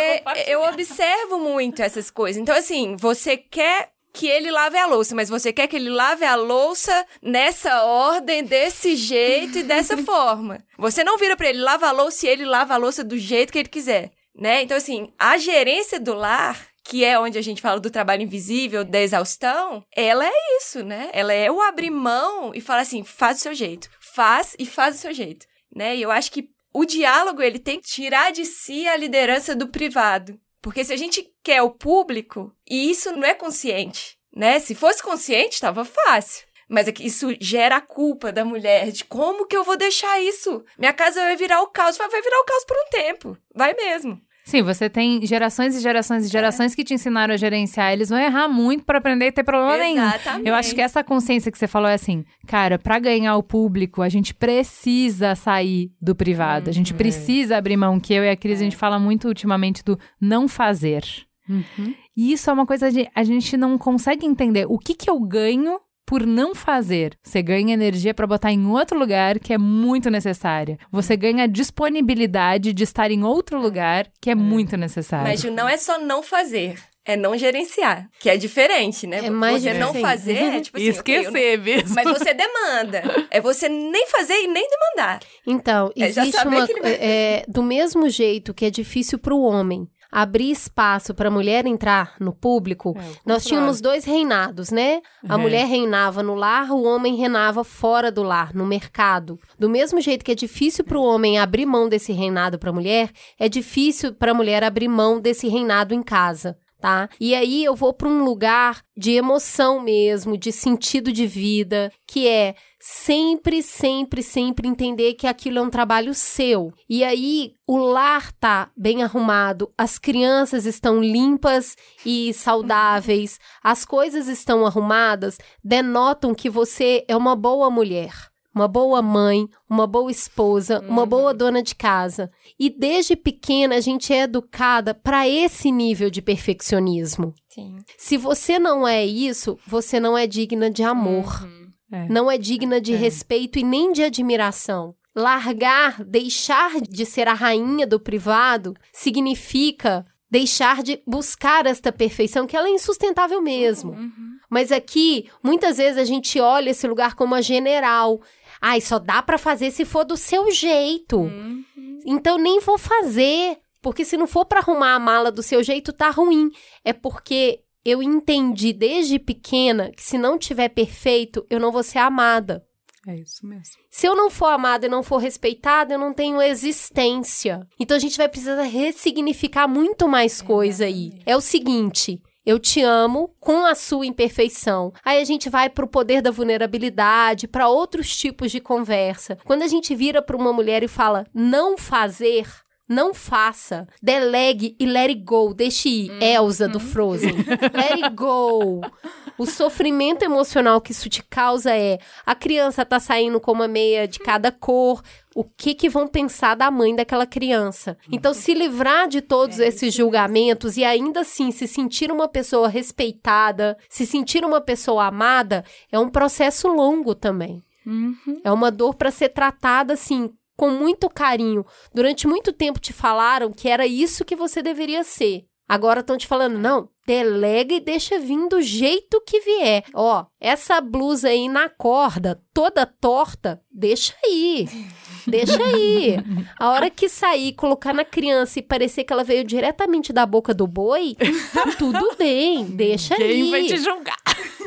Speaker 8: Eu observo muito essas coisas. Então, assim, você quer que ele lave a louça, mas você quer que ele lave a louça nessa ordem, desse jeito e dessa forma. Você não vira para ele lava a louça e ele lava a louça do jeito que ele quiser, né? Então assim, a gerência do lar que é onde a gente fala do trabalho invisível, da exaustão, ela é isso, né? Ela é o abrir mão e falar assim, faz do seu jeito. Faz e faz do seu jeito, né? E eu acho que o diálogo, ele tem que tirar de si a liderança do privado. Porque se a gente quer o público, e isso não é consciente, né? Se fosse consciente, estava fácil. Mas é que isso gera a culpa da mulher de como que eu vou deixar isso? Minha casa vai virar o caos. Vai virar o caos por um tempo. Vai mesmo.
Speaker 2: Sim, você tem gerações e gerações e gerações é. que te ensinaram a gerenciar. Eles vão errar muito para aprender e ter problema Exatamente. nenhum. Eu acho que essa consciência que você falou é assim, cara, para ganhar o público, a gente precisa sair do privado. Uhum. A gente uhum. precisa abrir mão, que eu e a Cris, é. a gente fala muito ultimamente do não fazer. Uhum. E isso é uma coisa que a gente não consegue entender. O que, que eu ganho por não fazer. Você ganha energia para botar em outro lugar que é muito necessária. Você ganha disponibilidade de estar em outro lugar que é, é. muito necessário.
Speaker 8: Mas não é só não fazer é não gerenciar, que é diferente, né?
Speaker 3: É mais
Speaker 8: você não fazer é tipo assim,
Speaker 10: esquecer okay, não... mesmo.
Speaker 8: Mas você demanda. É você nem fazer e nem demandar.
Speaker 3: Então, é, existe é, uma ele... é, do mesmo jeito que é difícil para o homem abrir espaço para a mulher entrar no público, é, nós tínhamos dois reinados, né? A é. mulher reinava no lar, o homem reinava fora do lar, no mercado. Do mesmo jeito que é difícil para o homem abrir mão desse reinado para a mulher, é difícil para a mulher abrir mão desse reinado em casa tá? E aí eu vou para um lugar de emoção mesmo, de sentido de vida, que é sempre, sempre, sempre entender que aquilo é um trabalho seu. E aí o lar tá bem arrumado, as crianças estão limpas e saudáveis, as coisas estão arrumadas, denotam que você é uma boa mulher uma boa mãe, uma boa esposa, uhum. uma boa dona de casa. E desde pequena a gente é educada para esse nível de perfeccionismo. Sim. Se você não é isso, você não é digna de amor. Uhum. É. Não é digna de é. respeito e nem de admiração. Largar, deixar de ser a rainha do privado significa deixar de buscar esta perfeição, que ela é insustentável mesmo. Uhum. Mas aqui, muitas vezes a gente olha esse lugar como a general, Ai, só dá para fazer se for do seu jeito. Uhum. Então nem vou fazer, porque se não for para arrumar a mala do seu jeito, tá ruim. É porque eu entendi desde pequena que se não tiver perfeito, eu não vou ser amada.
Speaker 10: É isso mesmo.
Speaker 3: Se eu não for amada e não for respeitada, eu não tenho existência. Então a gente vai precisar ressignificar muito mais coisa aí. É o seguinte, eu te amo com a sua imperfeição. Aí a gente vai para o poder da vulnerabilidade, para outros tipos de conversa. Quando a gente vira para uma mulher e fala não fazer, não faça. Delegue e let it go. Deixe ir. Hum, Elsa hum. do Frozen. let it go. O sofrimento emocional que isso te causa é a criança tá saindo com uma meia de cada cor, o que que vão pensar da mãe daquela criança. Então, se livrar de todos é esses julgamentos e ainda assim se sentir uma pessoa respeitada, se sentir uma pessoa amada, é um processo longo também. Uhum. É uma dor para ser tratada assim com muito carinho. Durante muito tempo te falaram que era isso que você deveria ser. Agora estão te falando, não, delega e deixa vir do jeito que vier. Ó, essa blusa aí na corda, toda torta, deixa aí. Deixa aí. A hora que sair, colocar na criança e parecer que ela veio diretamente da boca do boi, tá tudo bem. Deixa
Speaker 10: Quem
Speaker 3: aí.
Speaker 10: vai te julgar?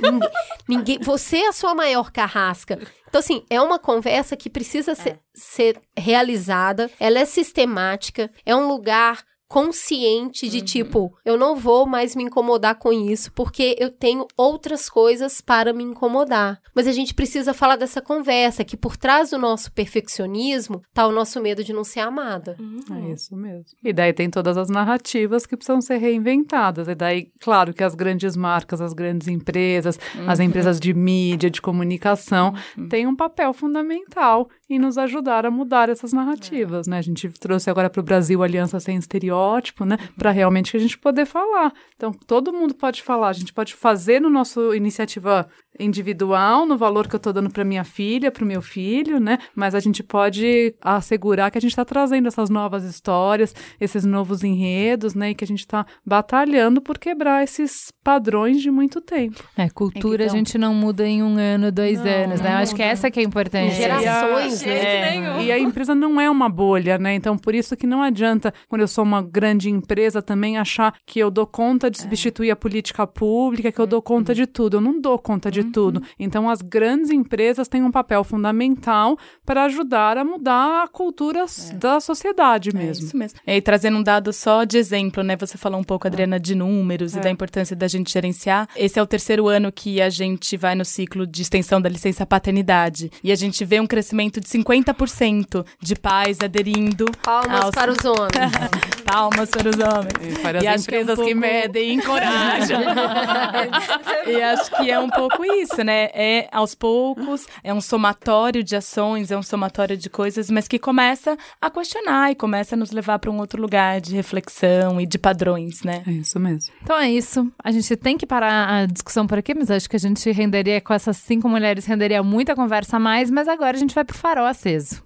Speaker 3: Ninguém, ninguém- você é a sua maior carrasca. Então, assim, é uma conversa que precisa ser, ser realizada, ela é sistemática, é um lugar consciente de tipo, eu não vou mais me incomodar com isso, porque eu tenho outras coisas para me incomodar. Mas a gente precisa falar dessa conversa, que por trás do nosso perfeccionismo tá o nosso medo de não ser amada.
Speaker 10: É isso mesmo. E daí tem todas as narrativas que precisam ser reinventadas. E daí, claro que as grandes marcas, as grandes empresas, as empresas de mídia, de comunicação, têm um papel fundamental em nos ajudar a mudar essas narrativas, né? A gente trouxe agora para o Brasil Aliança Sem Estereótipo, né? Para realmente a gente poder falar. Então, todo mundo pode falar. A gente pode fazer no nosso iniciativa individual, no valor que eu estou dando para minha filha, para o meu filho, né? Mas a gente pode assegurar que a gente está trazendo essas novas histórias, esses novos enredos, né? E que a gente está batalhando por quebrar esses padrões de muito tempo.
Speaker 2: É, cultura a
Speaker 10: Então-
Speaker 2: gente não muda em um ano, dois
Speaker 10: Não,
Speaker 2: anos, né? Eu
Speaker 10: não
Speaker 2: acho que essa que é importante.
Speaker 3: Gerações,
Speaker 8: De jeito
Speaker 3: né?
Speaker 10: E a empresa não é uma bolha, né? Então, por isso que não adianta, quando eu sou uma grande empresa, também achar que eu dou conta de substituir a política pública, que eu dou conta de tudo. Eu não dou conta de tudo. Então, as grandes empresas têm um papel fundamental para ajudar a mudar a cultura s- da sociedade
Speaker 9: É
Speaker 10: mesmo.
Speaker 9: isso mesmo. E trazendo um dado só de exemplo, né? Você falou um pouco, Adriana, de números e da importância da gente gerenciar. Esse é o terceiro ano que a gente vai no ciclo de extensão da licença paternidade. E a gente vê um crescimento de 50% de pais aderindo.
Speaker 3: Palmas
Speaker 9: aos-
Speaker 3: para os homens.
Speaker 9: Palmas para os homens.
Speaker 10: E para
Speaker 9: E
Speaker 10: as
Speaker 9: acho que é um
Speaker 10: empresas que
Speaker 9: pouco-
Speaker 10: medem e encorajam.
Speaker 9: e acho que é um pouco isso, né? É aos poucos, é um somatório de ações, é um somatório de coisas, mas que começa a questionar e começa a nos levar para um outro lugar de reflexão e de padrões, né?
Speaker 10: É isso mesmo.
Speaker 2: Então é isso. A gente tem que parar a discussão por aqui, mas acho que a gente renderia com essas cinco mulheres, renderia muita conversa a mais, mas agora a gente vai pro farol aceso.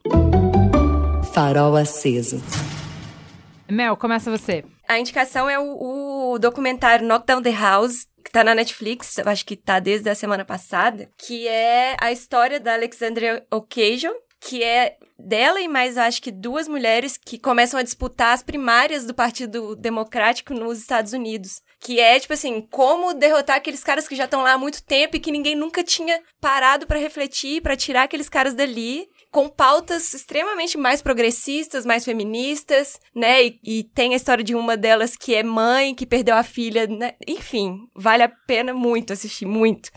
Speaker 4: Farol aceso.
Speaker 2: Mel, começa você.
Speaker 8: A indicação é o, o documentário Knockdown the House, que tá na Netflix, eu acho que tá desde a semana passada, que é a história da Alexandria Ocasio, que é dela e mais, acho que duas mulheres que começam a disputar as primárias do Partido Democrático nos Estados Unidos. Que é, tipo assim, como derrotar aqueles caras que já estão lá há muito tempo e que ninguém nunca tinha parado pra refletir, pra tirar aqueles caras dali com pautas extremamente mais progressistas, mais feministas, né? E, e tem a história de uma delas que é mãe, que perdeu a filha, né? Enfim, vale a pena muito assistir, muito.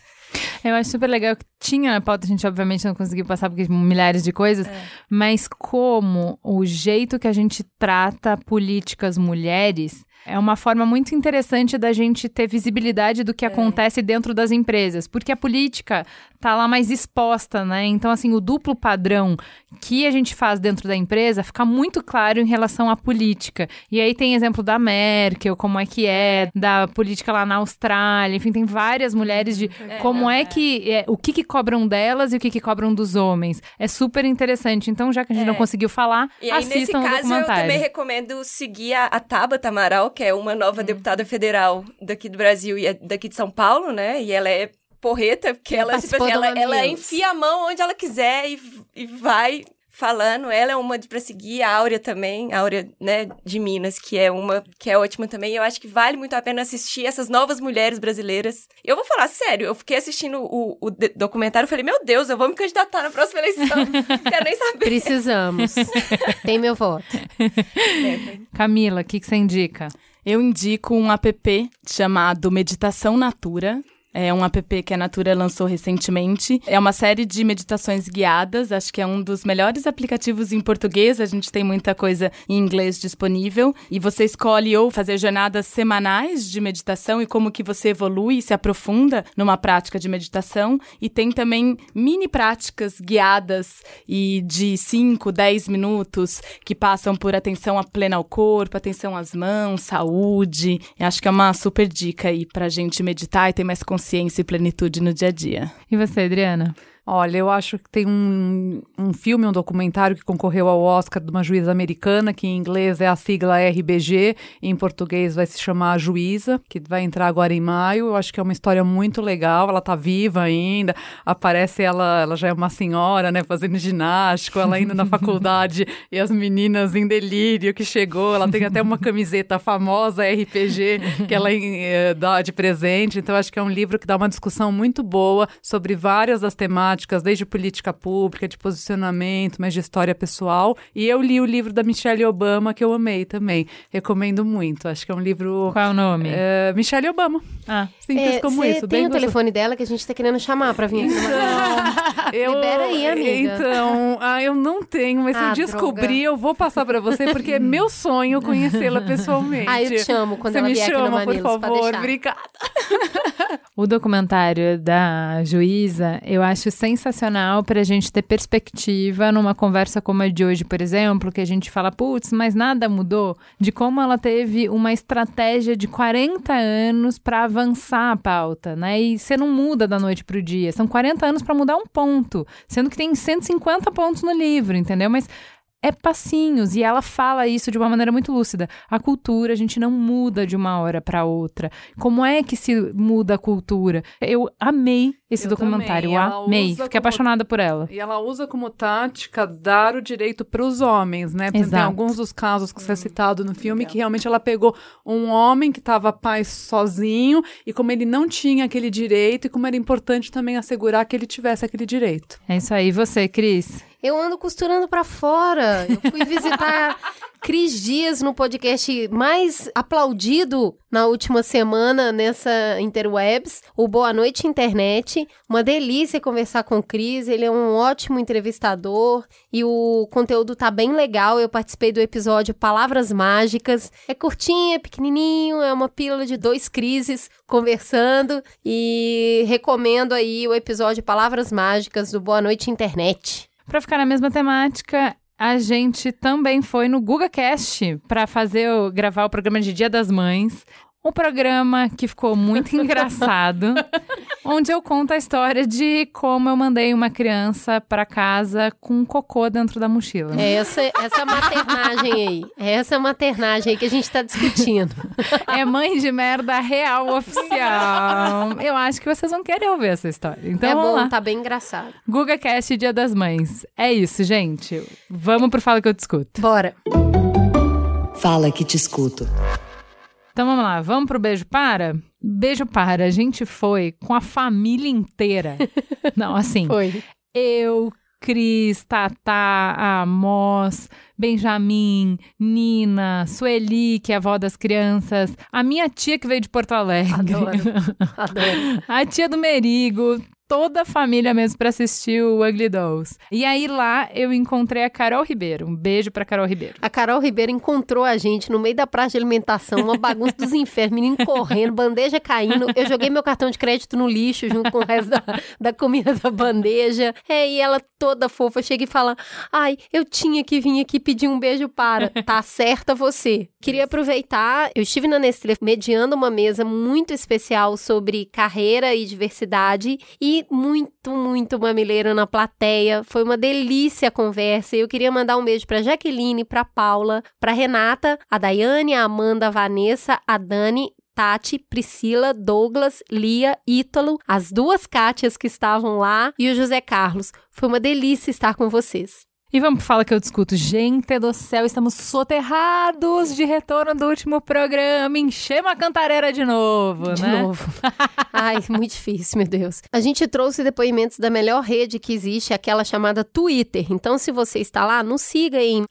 Speaker 2: Eu acho super legal que tinha na pauta, a gente obviamente não conseguiu passar porque milhares de coisas, mas como o jeito que a gente trata políticas mulheres é uma forma muito interessante da gente ter visibilidade do que acontece dentro das empresas, porque a política tá lá mais exposta, né? Então, assim, o duplo padrão que a gente faz dentro da empresa fica muito claro em relação à política. E aí tem exemplo da Merkel, como é que é, da política lá na Austrália, enfim, tem várias mulheres de como é que, é, o que que cobram delas e o que que cobram dos homens. É super interessante. Então, já que a gente não conseguiu falar,
Speaker 8: E aí, nesse
Speaker 2: assistam o
Speaker 8: caso, eu
Speaker 2: documentário.
Speaker 8: também recomendo seguir a, a Tabata Amaral, que é uma nova deputada federal daqui do Brasil e é daqui de São Paulo, né? E ela é porreta, porque ela, tipo assim, ela, ela enfia a mão onde ela quiser e, e vai falando. Ela é uma de pra seguir, a Áurea também, a Áurea, né, de Minas, que é uma que é ótima também. E eu acho que vale muito a pena assistir essas novas mulheres brasileiras. Eu vou falar sério, eu fiquei assistindo o, o documentário e falei, meu Deus, eu vou me candidatar na próxima eleição. Quero nem saber.
Speaker 3: Precisamos. Tem meu voto.
Speaker 2: Camila, o que que você indica?
Speaker 9: Eu indico um app chamado Meditação Natura. É um app que a Natura lançou recentemente. É uma série de meditações guiadas. Acho que é um dos melhores aplicativos em português. A gente tem muita coisa em inglês disponível. E você escolhe ou fazer jornadas semanais de meditação e como que você evolui e se aprofunda numa prática de meditação. E tem também mini práticas guiadas e de 5, 10 minutos que passam por atenção a plena ao corpo, atenção às mãos, saúde. Acho que é uma super dica aí pra gente meditar e ter mais consciência e plenitude no dia a dia.
Speaker 2: E você, Adriana?
Speaker 10: Olha, eu acho que tem um, um filme, um documentário que concorreu ao Oscar de uma juíza americana, que em inglês é a sigla RBG, em português vai se chamar Juíza, que vai entrar agora em maio. Eu acho que é uma história muito legal, ela tá viva ainda, aparece ela, ela já é uma senhora, né, fazendo ginástico, ela indo na faculdade e as meninas em delírio que chegou, ela tem até uma camiseta famosa RPG que ela eh, dá de presente, então acho que é um livro que dá uma discussão muito boa sobre várias das temáticas temáticas, desde política pública, de posicionamento, mas de história pessoal. E eu li o livro da Michelle Obama, que eu amei também. Recomendo muito. Acho que é um livro.
Speaker 2: Qual é o nome?
Speaker 10: É, Michelle Obama.
Speaker 2: Ah,
Speaker 3: simples
Speaker 10: é, como isso.
Speaker 3: Tem o telefone dela que a gente tá querendo chamar pra vir aqui.
Speaker 10: Então, eu,
Speaker 3: Libera aí, amiga.
Speaker 10: Então, ah, eu não tenho, mas
Speaker 3: Ah,
Speaker 10: se eu descobrir,
Speaker 3: droga.
Speaker 10: eu vou passar pra você, porque é meu sonho conhecê-la pessoalmente.
Speaker 3: Ah, eu te chamo quando
Speaker 10: você
Speaker 3: ela
Speaker 10: me
Speaker 3: vier aqui no
Speaker 10: chama, por favor. Obrigada.
Speaker 2: O documentário da juíza eu acho sensacional para a gente ter perspectiva numa conversa como a de hoje, por exemplo, que a gente fala, putz, mas nada mudou, de como ela teve uma estratégia de 40 anos para avançar a pauta, né? E você não muda da noite para o dia, são 40 anos para mudar um ponto, sendo que tem 150 pontos no livro, entendeu? Mas é passinhos e ela fala isso de uma maneira muito lúcida. A cultura a gente não muda de uma hora para outra. Como é que se muda a cultura? Eu amei esse
Speaker 10: Eu
Speaker 2: documentário, amei, fiquei
Speaker 10: como-
Speaker 2: apaixonada por ela.
Speaker 10: E ela usa como tática dar o direito para os homens, né? Porque Tem alguns dos casos que você é citado no filme que realmente ela pegou um homem que estava pai sozinho e como ele não tinha aquele direito e como era importante também assegurar que ele tivesse aquele direito.
Speaker 2: É isso aí, E você, Cris.
Speaker 3: Eu ando costurando pra fora. Eu fui visitar Cris Dias no podcast mais aplaudido na última semana nessa Interwebs, o Boa Noite Internet. Uma delícia conversar com o Cris, ele é um ótimo entrevistador e o conteúdo tá bem legal. Eu participei do episódio Palavras Mágicas. É curtinho, é pequenininho, é uma pílula de dois crises conversando e recomendo aí o episódio Palavras Mágicas do Boa Noite Internet.
Speaker 2: Para ficar na mesma temática, a gente também foi no GugaCast para fazer o, gravar o programa de Dia das Mães. Um programa que ficou muito engraçado, onde eu conto a história de como eu mandei uma criança para casa com um cocô dentro da mochila.
Speaker 3: É essa, essa maternagem aí. É essa maternagem aí que a gente tá discutindo.
Speaker 2: É mãe de merda real oficial. Eu acho que vocês vão querer ouvir essa história. Então
Speaker 3: é
Speaker 2: vamos
Speaker 3: bom,
Speaker 2: lá.
Speaker 3: tá bem engraçado.
Speaker 2: GugaCast Dia das Mães. É isso, gente. Vamos pro Fala que eu te escuto.
Speaker 3: Bora.
Speaker 4: Fala que te escuto.
Speaker 2: Então vamos lá, vamos pro beijo para? Beijo para, a gente foi com a família inteira. Não, assim,
Speaker 3: Foi.
Speaker 2: eu, Cris, Tatá, Amos, Benjamin, Nina, Sueli, que é a avó das crianças, a minha tia que veio de Porto Alegre,
Speaker 3: Adoro. Adoro.
Speaker 2: a tia do Merigo, toda a família mesmo pra assistir o Ugly Dolls. E aí lá eu encontrei a Carol Ribeiro. Um beijo pra Carol Ribeiro.
Speaker 3: A Carol Ribeiro encontrou a gente no meio da praça de alimentação, uma bagunça dos infernos, menino correndo, bandeja caindo. Eu joguei meu cartão de crédito no lixo junto com o resto da, da comida da bandeja. É, e ela toda fofa chega e fala: Ai, eu tinha que vir aqui pedir um beijo para. Tá certa você. Queria aproveitar, eu estive na Nestlé mediando uma mesa muito especial sobre carreira e diversidade e muito, muito mamileiro na plateia. Foi uma delícia a conversa. Eu queria mandar um beijo pra Jaqueline, pra Paula, pra Renata, a Daiane, a Amanda, a Vanessa, a Dani Tati, Priscila, Douglas, Lia, Ítalo, as duas Kátias que estavam lá e o José Carlos. Foi uma delícia estar com vocês.
Speaker 2: E vamos pro Fala que eu discuto. Gente do céu, estamos soterrados de retorno do último programa. Enchemos a cantareira de novo,
Speaker 3: De
Speaker 2: né?
Speaker 3: novo. Ai, muito difícil, meu Deus. A gente trouxe depoimentos da melhor rede que existe, aquela chamada Twitter. Então, se você está lá, nos siga em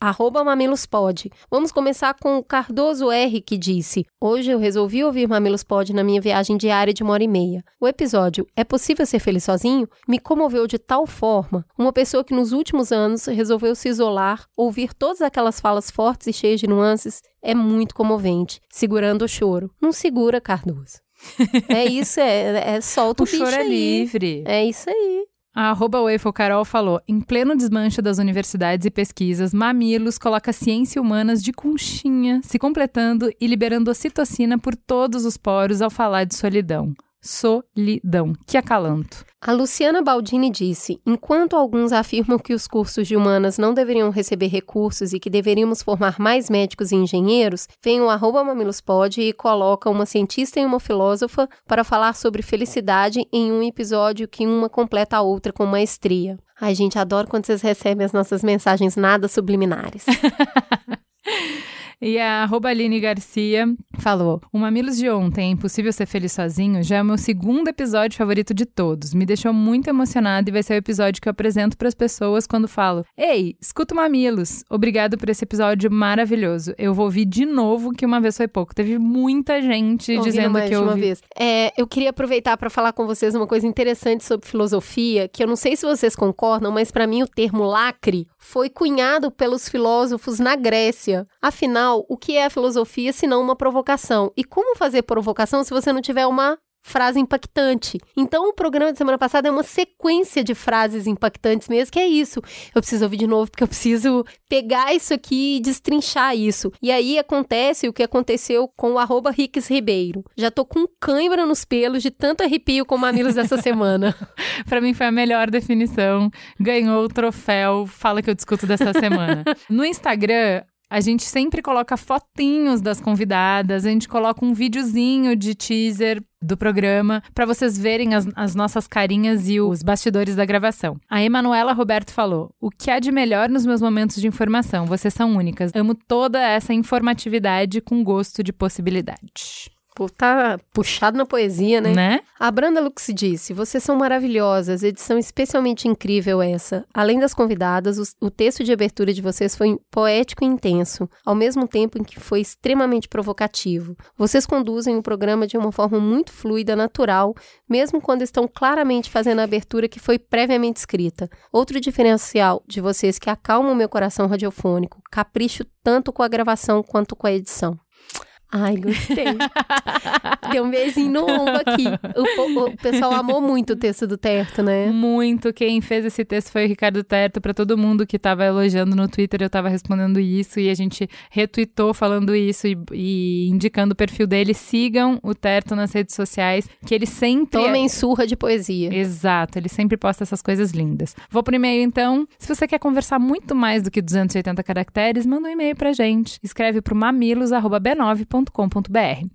Speaker 3: mamilospod. Vamos começar com o Cardoso R, que disse: Hoje eu resolvi ouvir Mamilos Pod na minha viagem diária de uma hora e meia. O episódio É Possível Ser Feliz Sozinho? me comoveu de tal forma. Uma pessoa que nos últimos anos resolveu se isolar, ouvir todas aquelas falas fortes e cheias de nuances, é muito comovente, segurando o choro. Não segura, Cardoso. É isso, é, é solta o,
Speaker 2: O choro é
Speaker 3: aí.
Speaker 2: livre.
Speaker 3: É isso aí.
Speaker 2: A arroba Carol falou: em pleno desmanche das universidades e pesquisas, Mamilos coloca ciência humanas de conchinha, se completando e liberando ocitocina por todos os poros ao falar de solidão. solidão. Que acalanto.
Speaker 3: A Luciana Baldini disse: enquanto alguns afirmam que os cursos de humanas não deveriam receber recursos e que deveríamos formar mais médicos e engenheiros, vem o arroba mamilospod e coloca uma cientista e uma filósofa para falar sobre felicidade em um episódio que uma completa a outra com maestria. Ai, gente, adoro quando vocês recebem as nossas mensagens nada subliminares.
Speaker 2: E a arroba Aline Garcia falou: O Mamilos de ontem, é Impossível Ser Feliz Sozinho, já é o meu segundo episódio favorito de todos. Me deixou muito emocionada e vai ser o episódio que eu apresento para as pessoas quando falo: Ei, escuta o Mamilos. Obrigado por esse episódio maravilhoso. Eu vou ouvir de novo, que uma vez foi pouco. Teve muita gente Ouvindo dizendo mais que eu
Speaker 3: ouvi.
Speaker 2: uma vez.
Speaker 3: É, eu queria aproveitar para falar com vocês uma coisa interessante sobre filosofia, que eu não sei se vocês concordam, mas para mim o termo lacre foi cunhado pelos filósofos na Grécia. Afinal, Afinal, o que é a filosofia se não uma provocação? E como fazer provocação se você não tiver uma frase impactante. Então, o programa de semana passada é uma sequência de frases impactantes mesmo, que é isso. Eu preciso ouvir de novo, porque eu preciso pegar isso aqui e destrinchar isso. E aí acontece o que aconteceu com o arroba Ribeiro. Já tô com cãibra nos pelos de tanto arrepio com mamilos dessa semana.
Speaker 2: para mim foi a melhor definição. Ganhou o troféu. Fala que eu discuto dessa semana. No Instagram, a gente sempre coloca fotinhos das convidadas, a gente coloca um videozinho de teaser do programa para vocês verem as, as, nossas carinhas e os bastidores da gravação. A Emanuela Roberto falou: O que há de melhor nos meus momentos de informação? Vocês são únicas. Amo toda essa informatividade com gosto de possibilidade
Speaker 3: tá puxado na poesia, né?
Speaker 2: Né?
Speaker 3: A Branda Lux disse: Vocês são maravilhosas, edição especialmente incrível essa. Além das convidadas, o, o texto de abertura de vocês foi poético e intenso, ao mesmo tempo em que foi extremamente provocativo. Vocês conduzem o programa de uma forma muito fluida, natural, mesmo quando estão claramente fazendo a abertura que foi previamente escrita. Outro diferencial de vocês que acalma o meu coração radiofônico, capricho tanto com a gravação quanto com a edição. Ai, gostei. Deu um beijinho no ombro aqui. O, o, pessoal amou muito o texto do Terto, né?
Speaker 2: Muito. Quem fez esse texto foi o Ricardo Terto. Para todo mundo que estava elogiando no Twitter, eu estava respondendo isso e a gente retweetou falando isso e, e, indicando o perfil dele. Sigam o Terto nas redes sociais, que ele sempre.
Speaker 3: Tomem surra de poesia.
Speaker 2: Exato, ele sempre posta essas coisas lindas. Vou pro e-mail então. Se você quer conversar muito mais do que 280 caracteres, manda um e-mail pra gente. Escreve pro mamilos.b9.com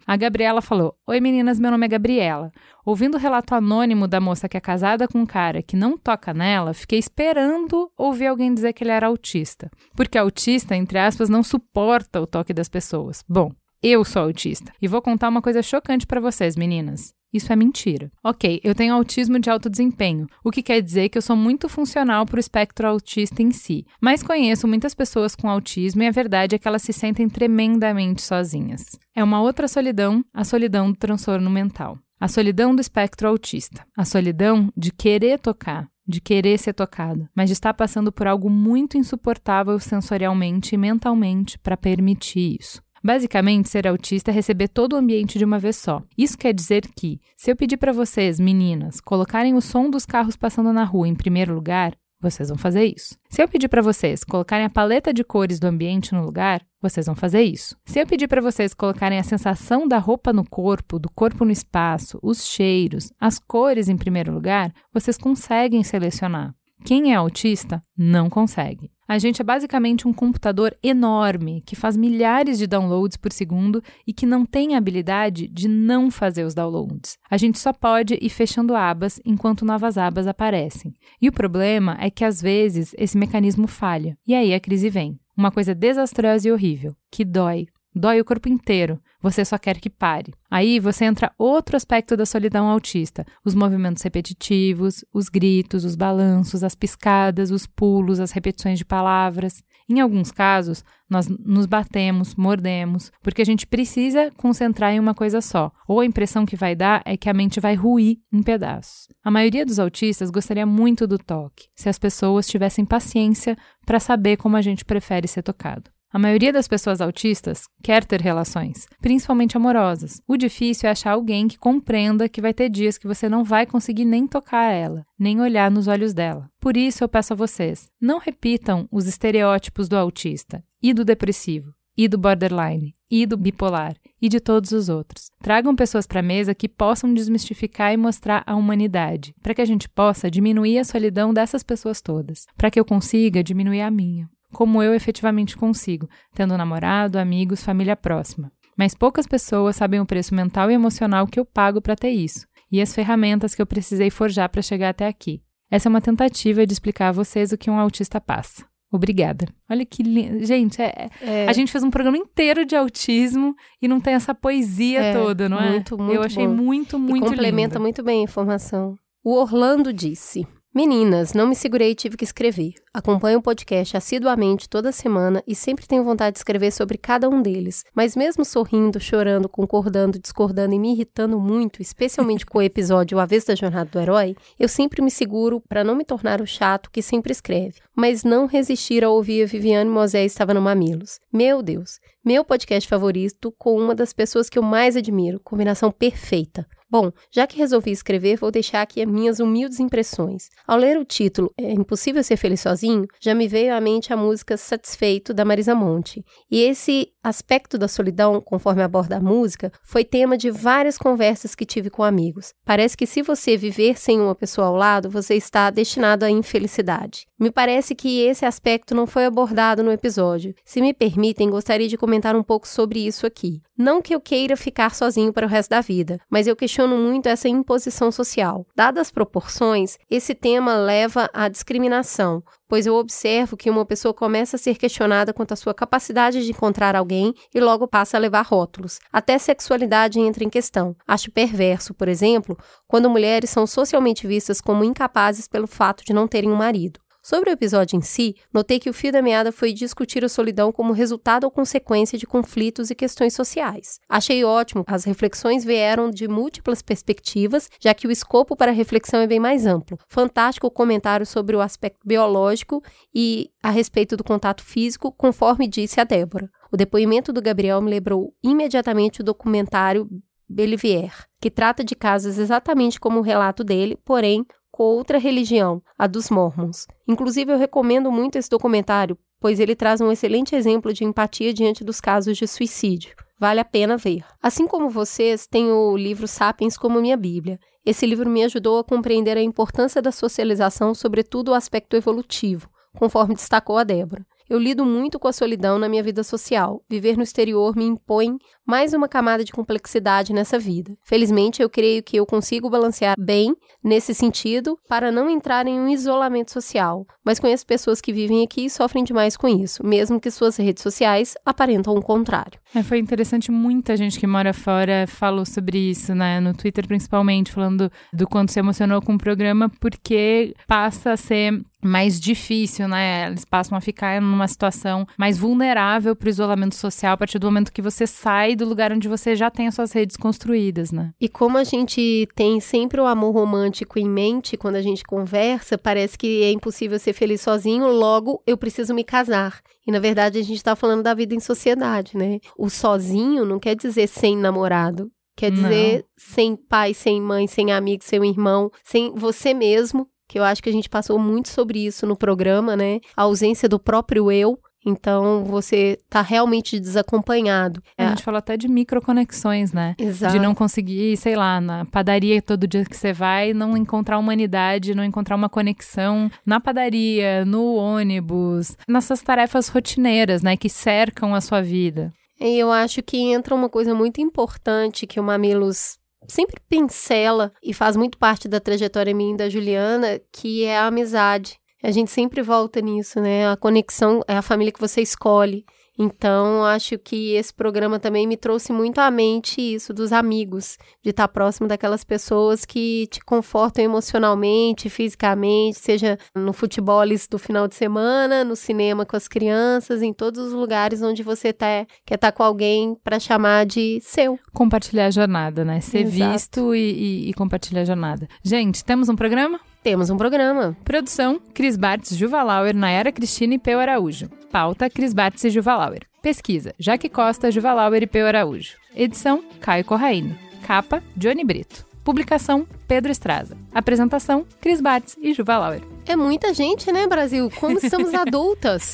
Speaker 2: a Gabriela falou: Oi meninas, meu nome é Gabriela. Ouvindo o relato anônimo da moça que é casada com um cara que não toca nela, fiquei esperando ouvir alguém dizer que ele era autista. Porque autista, entre aspas, não suporta o toque das pessoas. Bom, eu sou autista. E vou contar uma coisa chocante para vocês, meninas. Isso é mentira. Ok, eu tenho autismo de alto desempenho, o que quer dizer que eu sou muito funcional para o espectro autista em si. Mas conheço muitas pessoas com autismo e a verdade é que elas se sentem tremendamente sozinhas. É uma outra solidão, a solidão do transtorno mental. A solidão do espectro autista. A solidão de querer tocar, de querer ser tocado, mas de estar passando por algo muito insuportável sensorialmente e mentalmente para permitir isso. Basicamente, ser autista é receber todo o ambiente de uma vez só. Isso quer dizer que, se eu pedir para vocês, meninas, colocarem o som dos carros passando na rua em primeiro lugar, vocês vão fazer isso. Se eu pedir para vocês colocarem a paleta de cores do ambiente no lugar, vocês vão fazer isso. Se eu pedir para vocês colocarem a sensação da roupa no corpo, do corpo no espaço, os cheiros, as cores em primeiro lugar, vocês conseguem selecionar. Quem é autista não consegue. A gente é basicamente um computador enorme que faz milhares de downloads por segundo e que não tem a habilidade de não fazer os downloads. A gente só pode ir fechando abas enquanto novas abas aparecem. E o problema é que às vezes esse mecanismo falha e aí a crise vem. Uma coisa desastrosa e horrível, que dói, dói o corpo inteiro, você só quer que pare. Aí você entra outro aspecto da solidão autista: os movimentos repetitivos, os gritos, os balanços, as piscadas, os pulos, as repetições de palavras. Em alguns casos, nós nos batemos, mordemos, porque a gente precisa concentrar em uma coisa só, ou a impressão que vai dar é que a mente vai ruir em pedaços. A maioria dos autistas gostaria muito do toque, se as pessoas tivessem paciência para saber como a gente prefere ser tocado. A maioria das pessoas autistas quer ter relações, principalmente amorosas. O difícil é achar alguém que compreenda que vai ter dias que você não vai conseguir nem tocar ela, nem olhar nos olhos dela. Por isso eu peço a vocês: não repitam os estereótipos do autista e do depressivo e do borderline e do bipolar e de todos os outros. Tragam pessoas para a mesa que possam desmistificar e mostrar a humanidade, para que a gente possa diminuir a solidão dessas pessoas todas, para que eu consiga diminuir a minha, como eu efetivamente consigo, tendo namorado, amigos, família próxima. Mas poucas pessoas sabem o preço mental e emocional que eu pago para ter isso, e as ferramentas que eu precisei forjar para chegar até aqui. Essa é uma tentativa de explicar a vocês o que um autista passa. Obrigada. Olha que lindo. Gente, é, é. a gente fez um programa inteiro de autismo e não tem essa poesia é, toda, não é?
Speaker 3: Muito, muito
Speaker 2: Eu achei
Speaker 3: bom.
Speaker 2: muito, muito
Speaker 3: e complementa
Speaker 2: lindo.
Speaker 3: muito bem a informação. O Orlando disse: Meninas, não me segurei e tive que escrever. Acompanho o podcast assiduamente toda semana e sempre tenho vontade de escrever sobre cada um deles. Mas mesmo sorrindo, chorando, concordando, discordando e me irritando muito, especialmente com o episódio A Vez da Jornada do Herói, eu sempre me seguro para não me tornar o chato que sempre escreve. Mas não resistir a ouvir a Viviane Mosé estava no Mamilos. Meu Deus, meu podcast favorito com uma das pessoas que eu mais admiro. Combinação perfeita. Bom, já que resolvi escrever, vou deixar aqui as minhas humildes impressões. Ao ler o título É Impossível Ser Feliz Sozinho, já me veio à mente a música Satisfeito, da Marisa Monte. E esse aspecto da solidão, conforme aborda a música, foi tema de várias conversas que tive com amigos. Parece que se você viver sem uma pessoa ao lado, você está destinado à infelicidade. Me parece que esse aspecto não foi abordado no episódio. Se me permitem, gostaria de comentar um pouco sobre isso aqui. Não que eu queira ficar sozinho para o resto da vida, mas eu questiono muito essa imposição social. Dadas as proporções, esse tema leva à discriminação, pois eu observo que uma pessoa começa a ser questionada quanto à sua capacidade de encontrar alguém e logo passa a levar rótulos. Até sexualidade entra em questão. Acho perverso, por exemplo, quando mulheres são socialmente vistas como incapazes pelo fato de não terem um marido. Sobre o episódio em si, notei que o fio da meada foi discutir a solidão como resultado ou consequência de conflitos e questões sociais. Achei ótimo, as reflexões vieram de múltiplas perspectivas, já que o escopo para reflexão é bem mais amplo. Fantástico o comentário sobre o aspecto biológico e a respeito do contato físico, conforme disse a Débora. O depoimento do Gabriel me lembrou imediatamente o documentário Belivier, que trata de casos exatamente como o relato dele, porém com outra religião, a dos Mormons. Inclusive, eu recomendo muito esse documentário, pois ele traz um excelente exemplo de empatia diante dos casos de suicídio. Vale a pena ver. Assim como vocês, tenho o livro Sapiens como minha Bíblia. Esse livro me ajudou a compreender a importância da socialização, sobretudo o aspecto evolutivo, conforme destacou a Débora. Eu lido muito com a solidão na minha vida social. Viver no exterior me impõe mais uma camada de complexidade nessa vida. Felizmente, eu creio que eu consigo balancear bem nesse sentido para não entrar em um isolamento social. Mas conheço pessoas que vivem aqui e sofrem demais com isso, mesmo que suas redes sociais aparentam o contrário.
Speaker 2: É, foi interessante, muita gente que mora fora falou sobre isso, né? No Twitter, principalmente, falando do quanto se emocionou com o programa, porque passa a ser mais difícil, né? Eles passam a ficar numa situação mais vulnerável para o isolamento social a partir do momento que você sai do lugar onde você já tem as suas redes construídas, né?
Speaker 3: E como a gente tem sempre o amor romântico em mente quando a gente conversa, parece que é impossível ser feliz sozinho, logo eu preciso me casar. E na verdade a gente está falando da vida em sociedade, né? O sozinho não quer dizer sem namorado. Quer dizer não. sem pai, sem mãe, sem amigo, sem irmão, sem você mesmo, que eu acho que a gente passou muito sobre isso no programa, né? A ausência do próprio eu. Então, você tá realmente desacompanhado.
Speaker 2: A gente falou até de microconexões, né?
Speaker 3: Exato.
Speaker 2: De não conseguir, sei lá, na padaria todo dia que você vai, não encontrar humanidade, não encontrar uma conexão na padaria, no ônibus, nessas tarefas rotineiras, né? Que cercam a sua vida.
Speaker 3: E eu acho que entra uma coisa muito importante que o Mamilos sempre pincela e faz muito parte da trajetória minha e da Juliana, que é a amizade. A gente sempre volta nisso, né? A conexão é a família que você escolhe. Então, acho que esse programa também me trouxe muito à mente isso dos amigos, de estar próximo daquelas pessoas que te confortam emocionalmente, fisicamente, seja no futebol do final de semana, no cinema com as crianças, em todos os lugares onde você tá, quer estar com alguém para chamar de seu.
Speaker 2: Compartilhar a jornada, né? Ser
Speaker 3: Exato.
Speaker 2: visto e, e, e compartilhar a jornada. Gente, temos um programa?
Speaker 3: Temos um programa.
Speaker 2: Produção: Cris Bartz, Juva Lauer, Nayara Cristina e Peu Araújo. Pauta: Cris Bartz e Juva Lauer. Pesquisa: Jaque Costa, Juva Lauer e Peu Araújo. Edição: Caio Corraine. Capa: Johnny Brito. Publicação: Pedro Estraza. Apresentação: Cris Bartz e Juva Lauer.
Speaker 3: É muita gente, né, Brasil? Como estamos adultas.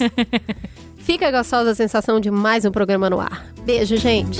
Speaker 3: Fica gostosa a sensação de mais um programa no ar. Beijo, gente!